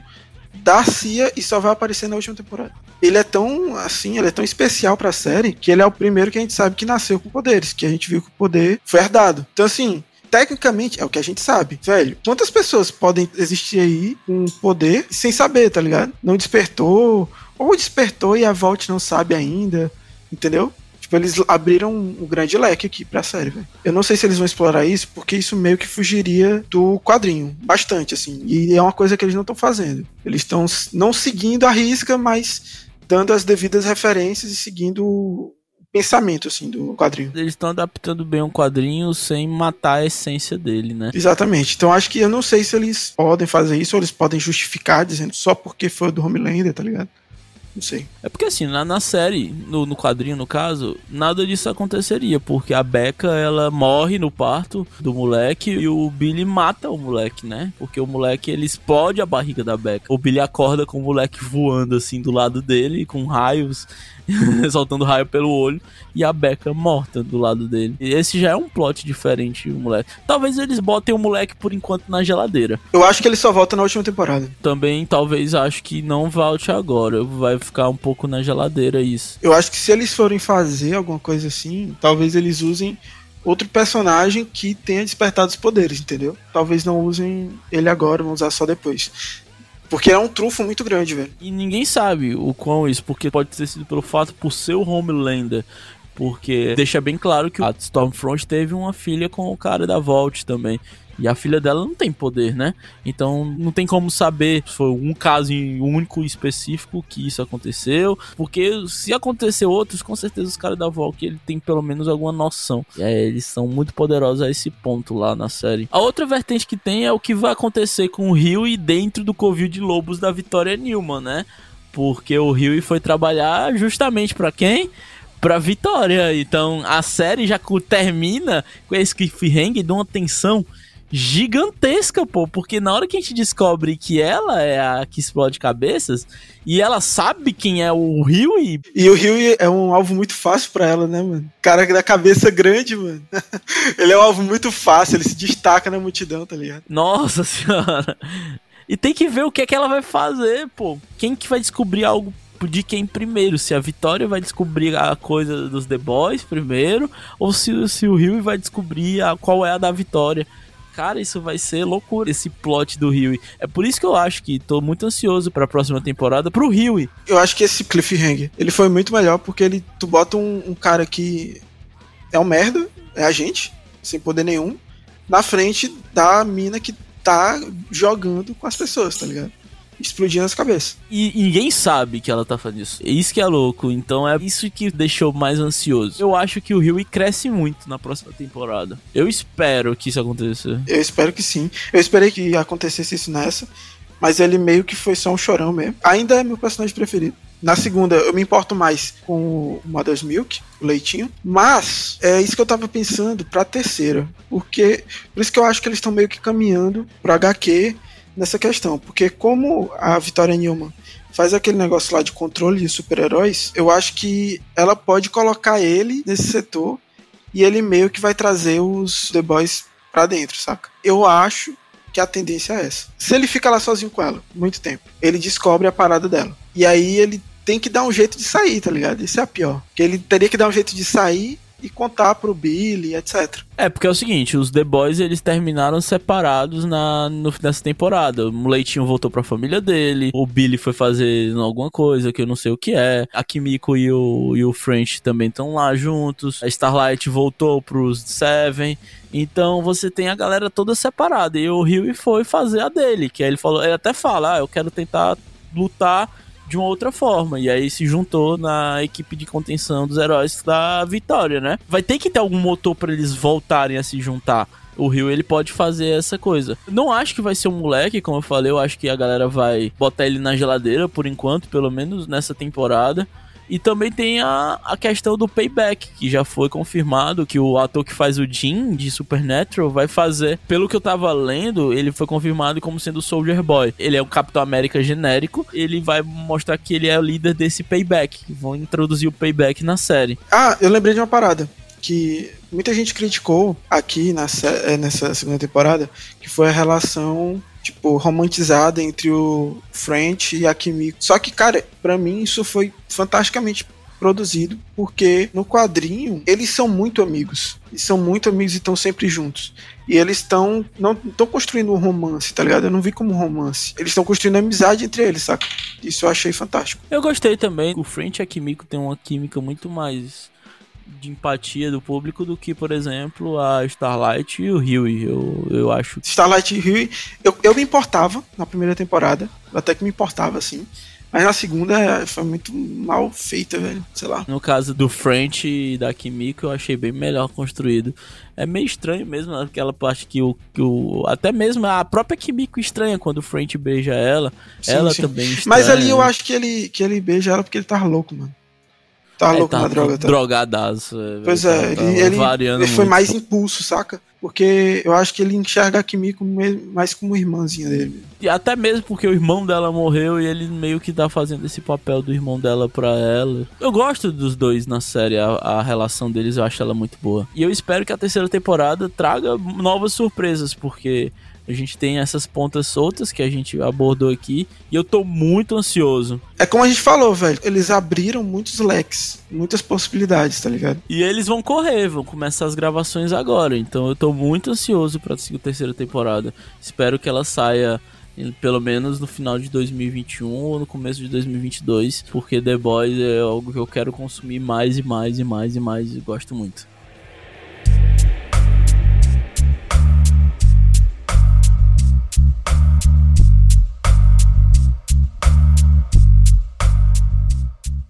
B: da CIA e só vai aparecer na última temporada. Ele é tão assim, ele é tão especial para a série que ele é o primeiro que a gente sabe que nasceu com poderes, que a gente viu que o poder foi herdado. Então assim, tecnicamente, é o que a gente sabe, velho. Quantas pessoas podem existir aí com poder sem saber, tá ligado? Não despertou, ou despertou e a Vault não sabe ainda, entendeu? Tipo, eles abriram um grande leque aqui pra série, velho. Eu não sei se eles vão explorar isso, porque isso meio que fugiria do quadrinho. Bastante, assim. E é uma coisa que eles não estão fazendo. Eles estão não seguindo a risca, mas dando as devidas referências e seguindo o pensamento, assim, do quadrinho.
A: Eles estão adaptando bem um quadrinho sem matar a essência dele, né?
B: Exatamente. Então acho que eu não sei se eles podem fazer isso ou eles podem justificar dizendo só porque foi do Homelander, tá ligado? Não sei.
A: É porque assim, na, na série, no, no quadrinho no caso, nada disso aconteceria, porque a Becca ela morre no parto do moleque e o Billy mata o moleque, né? Porque o moleque ele explode a barriga da Becca. O Billy acorda com o moleque voando assim do lado dele, com raios soltando raio pelo olho, e a Becca morta do lado dele. E esse já é um plot diferente, o moleque. Talvez eles botem o moleque por enquanto na geladeira.
B: Eu acho que ele só volta na última temporada.
A: Também, talvez, acho que não volte agora. Vai ficar um pouco na geladeira isso.
B: Eu acho que se eles forem fazer alguma coisa assim, talvez eles usem outro personagem que tenha despertado os poderes, entendeu? Talvez não usem ele agora, vão usar só depois. Porque é um trunfo muito grande, velho.
A: E ninguém sabe o quão isso, porque pode ter sido pelo fato por ser o Homelander. Porque deixa bem claro que a Stormfront teve uma filha com o cara da Vault também. E a filha dela não tem poder, né? Então não tem como saber se foi um caso único específico que isso aconteceu. Porque se acontecer outros, com certeza os caras da Valk ele tem pelo menos alguma noção. E aí, eles são muito poderosos a esse ponto lá na série. A outra vertente que tem é o que vai acontecer com o Rio e dentro do covil de lobos da Vitória Newman, né? Porque o Rio foi trabalhar justamente para quem? pra vitória. Então a série já termina com esse cliffhanger de uma tensão gigantesca, pô, porque na hora que a gente descobre que ela é a que explode cabeças e ela sabe quem é o Rio
B: e e o Rio é um alvo muito fácil para ela, né, mano? Cara da cabeça grande, mano. ele é um alvo muito fácil, ele se destaca na multidão, tá ligado?
A: Nossa senhora. E tem que ver o que é que ela vai fazer, pô. Quem que vai descobrir algo de quem primeiro, se a Vitória vai descobrir a coisa dos The Boys primeiro, ou se, se o Rio vai descobrir a, qual é a da Vitória. Cara, isso vai ser loucura, esse plot do Huey. É por isso que eu acho que tô muito ansioso para a próxima temporada pro Huey.
B: Eu acho que esse cliffhanger, ele foi muito melhor porque ele tu bota um, um cara que é um merda, é a gente, sem poder nenhum, na frente da mina que tá jogando com as pessoas, tá ligado? Explodindo as cabeças.
A: E, ninguém sabe que ela tá fazendo isso. É isso que é louco. Então é isso que deixou mais ansioso. Eu acho que o Rio cresce muito na próxima temporada. Eu espero que isso aconteça.
B: Eu espero que sim. Eu esperei que acontecesse isso nessa. Mas ele meio que foi só um chorão mesmo. Ainda é meu personagem preferido. Na segunda, eu me importo mais com o Mother's Milk, o leitinho. Mas é isso que eu tava pensando pra terceira. Porque. Por isso que eu acho que eles estão meio que caminhando pro HQ nessa questão, porque como a Vitória Newman faz aquele negócio lá de controle de super-heróis, eu acho que ela pode colocar ele nesse setor e ele meio que vai trazer os The Boys pra dentro, saca? Eu acho que a tendência é essa. Se ele fica lá sozinho com ela muito tempo, ele descobre a parada dela. E aí ele tem que dar um jeito de sair, tá ligado? Isso é a pior. Que ele teria que dar um jeito de sair e contar pro Billy, etc.
A: É, porque é o seguinte, os The Boys eles terminaram separados na, no, nessa temporada. O Leitinho voltou pra família dele, o Billy foi fazer alguma coisa que eu não sei o que é. A Kimiko e o, e o French também estão lá juntos. A Starlight voltou pros Seven. Então você tem a galera toda separada. E o Rio foi fazer a dele, que aí ele falou, ele até fala, ah, eu quero tentar lutar de uma outra forma. E aí se juntou na equipe de contenção dos heróis da Vitória, né? Vai ter que ter algum motor para eles voltarem a se juntar. O Rio ele pode fazer essa coisa. Não acho que vai ser um moleque, como eu falei, eu acho que a galera vai botar ele na geladeira por enquanto, pelo menos nessa temporada. E também tem a, a questão do payback, que já foi confirmado que o ator que faz o Jim de Supernatural vai fazer. Pelo que eu tava lendo, ele foi confirmado como sendo o Soldier Boy. Ele é um Capitão América genérico. Ele vai mostrar que ele é o líder desse payback. Vão introduzir o payback na série.
B: Ah, eu lembrei de uma parada que muita gente criticou aqui nessa, eh, nessa segunda temporada, que foi a relação tipo, romantizada entre o French e a Kimiko. Só que, cara, para mim isso foi fantasticamente produzido, porque no quadrinho eles são muito amigos. Eles são muito amigos e estão sempre juntos. E eles estão não estão construindo um romance, tá ligado? Eu não vi como romance. Eles estão construindo amizade entre eles, saca? Isso eu achei fantástico.
A: Eu gostei também. O French e a Kimiko tem uma química muito mais de empatia do público do que, por exemplo, a Starlight e o Huey. Eu, eu acho.
B: Starlight e Huey, eu, eu me importava na primeira temporada, até que me importava, assim. Mas na segunda foi muito mal feita, velho. Sei lá.
A: No caso do French e da Kimiko, eu achei bem melhor construído. É meio estranho mesmo aquela parte que o, que o. Até mesmo a própria Kimiko estranha quando o French beija ela. Sim, ela sim. também estranha.
B: Mas ali eu acho que ele, que ele beija ela porque ele tá louco, mano. Tá louco tá na droga, tá?
A: Drogadaço.
B: Pois é, tá, ele, ele, ele foi mais impulso, saca? Porque eu acho que ele enxerga a Kimiko mais como irmãzinha dele.
A: E até mesmo porque o irmão dela morreu e ele meio que tá fazendo esse papel do irmão dela pra ela. Eu gosto dos dois na série, a, a relação deles eu acho ela muito boa. E eu espero que a terceira temporada traga novas surpresas, porque a gente tem essas pontas soltas que a gente abordou aqui e eu tô muito ansioso.
B: É como a gente falou, velho. Eles abriram muitos leques, muitas possibilidades, tá ligado?
A: E eles vão correr, vão começar as gravações agora. Então eu tô muito ansioso pra a terceira temporada. Espero que ela saia pelo menos no final de 2021 ou no começo de 2022, porque The Boys é algo que eu quero consumir mais e mais e mais e mais e gosto muito.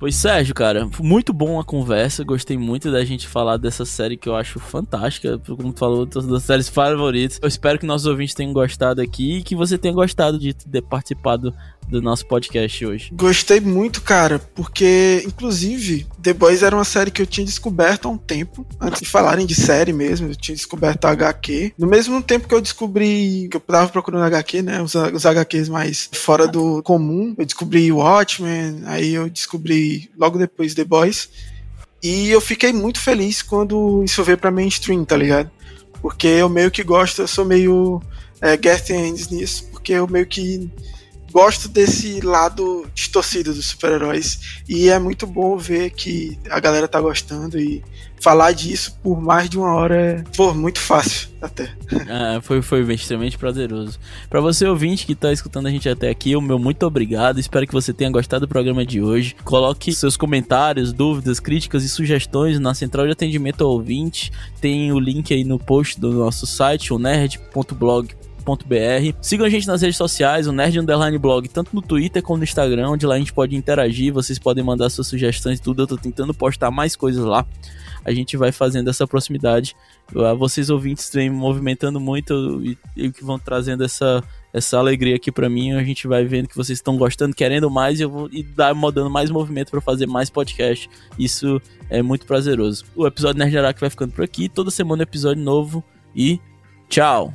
A: Pois Sérgio, cara, muito bom a conversa. Gostei muito da gente falar dessa série que eu acho fantástica. Como tu falou, das séries favoritas. Eu espero que nossos ouvintes tenham gostado aqui e que você tenha gostado de ter participado do nosso podcast hoje.
B: Gostei muito, cara, porque, inclusive, The Boys era uma série que eu tinha descoberto há um tempo, antes de falarem de série mesmo, eu tinha descoberto a HQ. No mesmo tempo que eu descobri, que eu tava procurando HQ, né, os, os HQs mais fora do comum, eu descobri Watchmen, aí eu descobri logo depois The Boys, e eu fiquei muito feliz quando isso veio pra mainstream, tá ligado? Porque eu meio que gosto, eu sou meio é, Garth Ennis nisso, porque eu meio que gosto desse lado distorcido dos super-heróis e é muito bom ver que a galera tá gostando e falar disso por mais de uma hora é pô, muito fácil até.
A: Ah, foi, foi extremamente prazeroso. Para você ouvinte que tá escutando a gente até aqui, o meu muito obrigado. Espero que você tenha gostado do programa de hoje. Coloque seus comentários, dúvidas, críticas e sugestões na central de atendimento ao ouvinte. Tem o link aí no post do nosso site, o nerd.blog nerd.br. Sigam a gente nas redes sociais, o Nerd Underline Blog, tanto no Twitter como no Instagram, onde lá a gente pode interagir, vocês podem mandar suas sugestões e tudo. Eu tô tentando postar mais coisas lá. A gente vai fazendo essa proximidade. Vocês ouvintes vêm movimentando muito e, que vão trazendo essa essa alegria aqui para mim. A gente vai vendo que vocês estão gostando, querendo mais, e eu vou e dar dando mais movimento para fazer mais podcast. Isso é muito prazeroso. O episódio Nerd Araque vai ficando por aqui. Toda semana episódio novo e Ciao.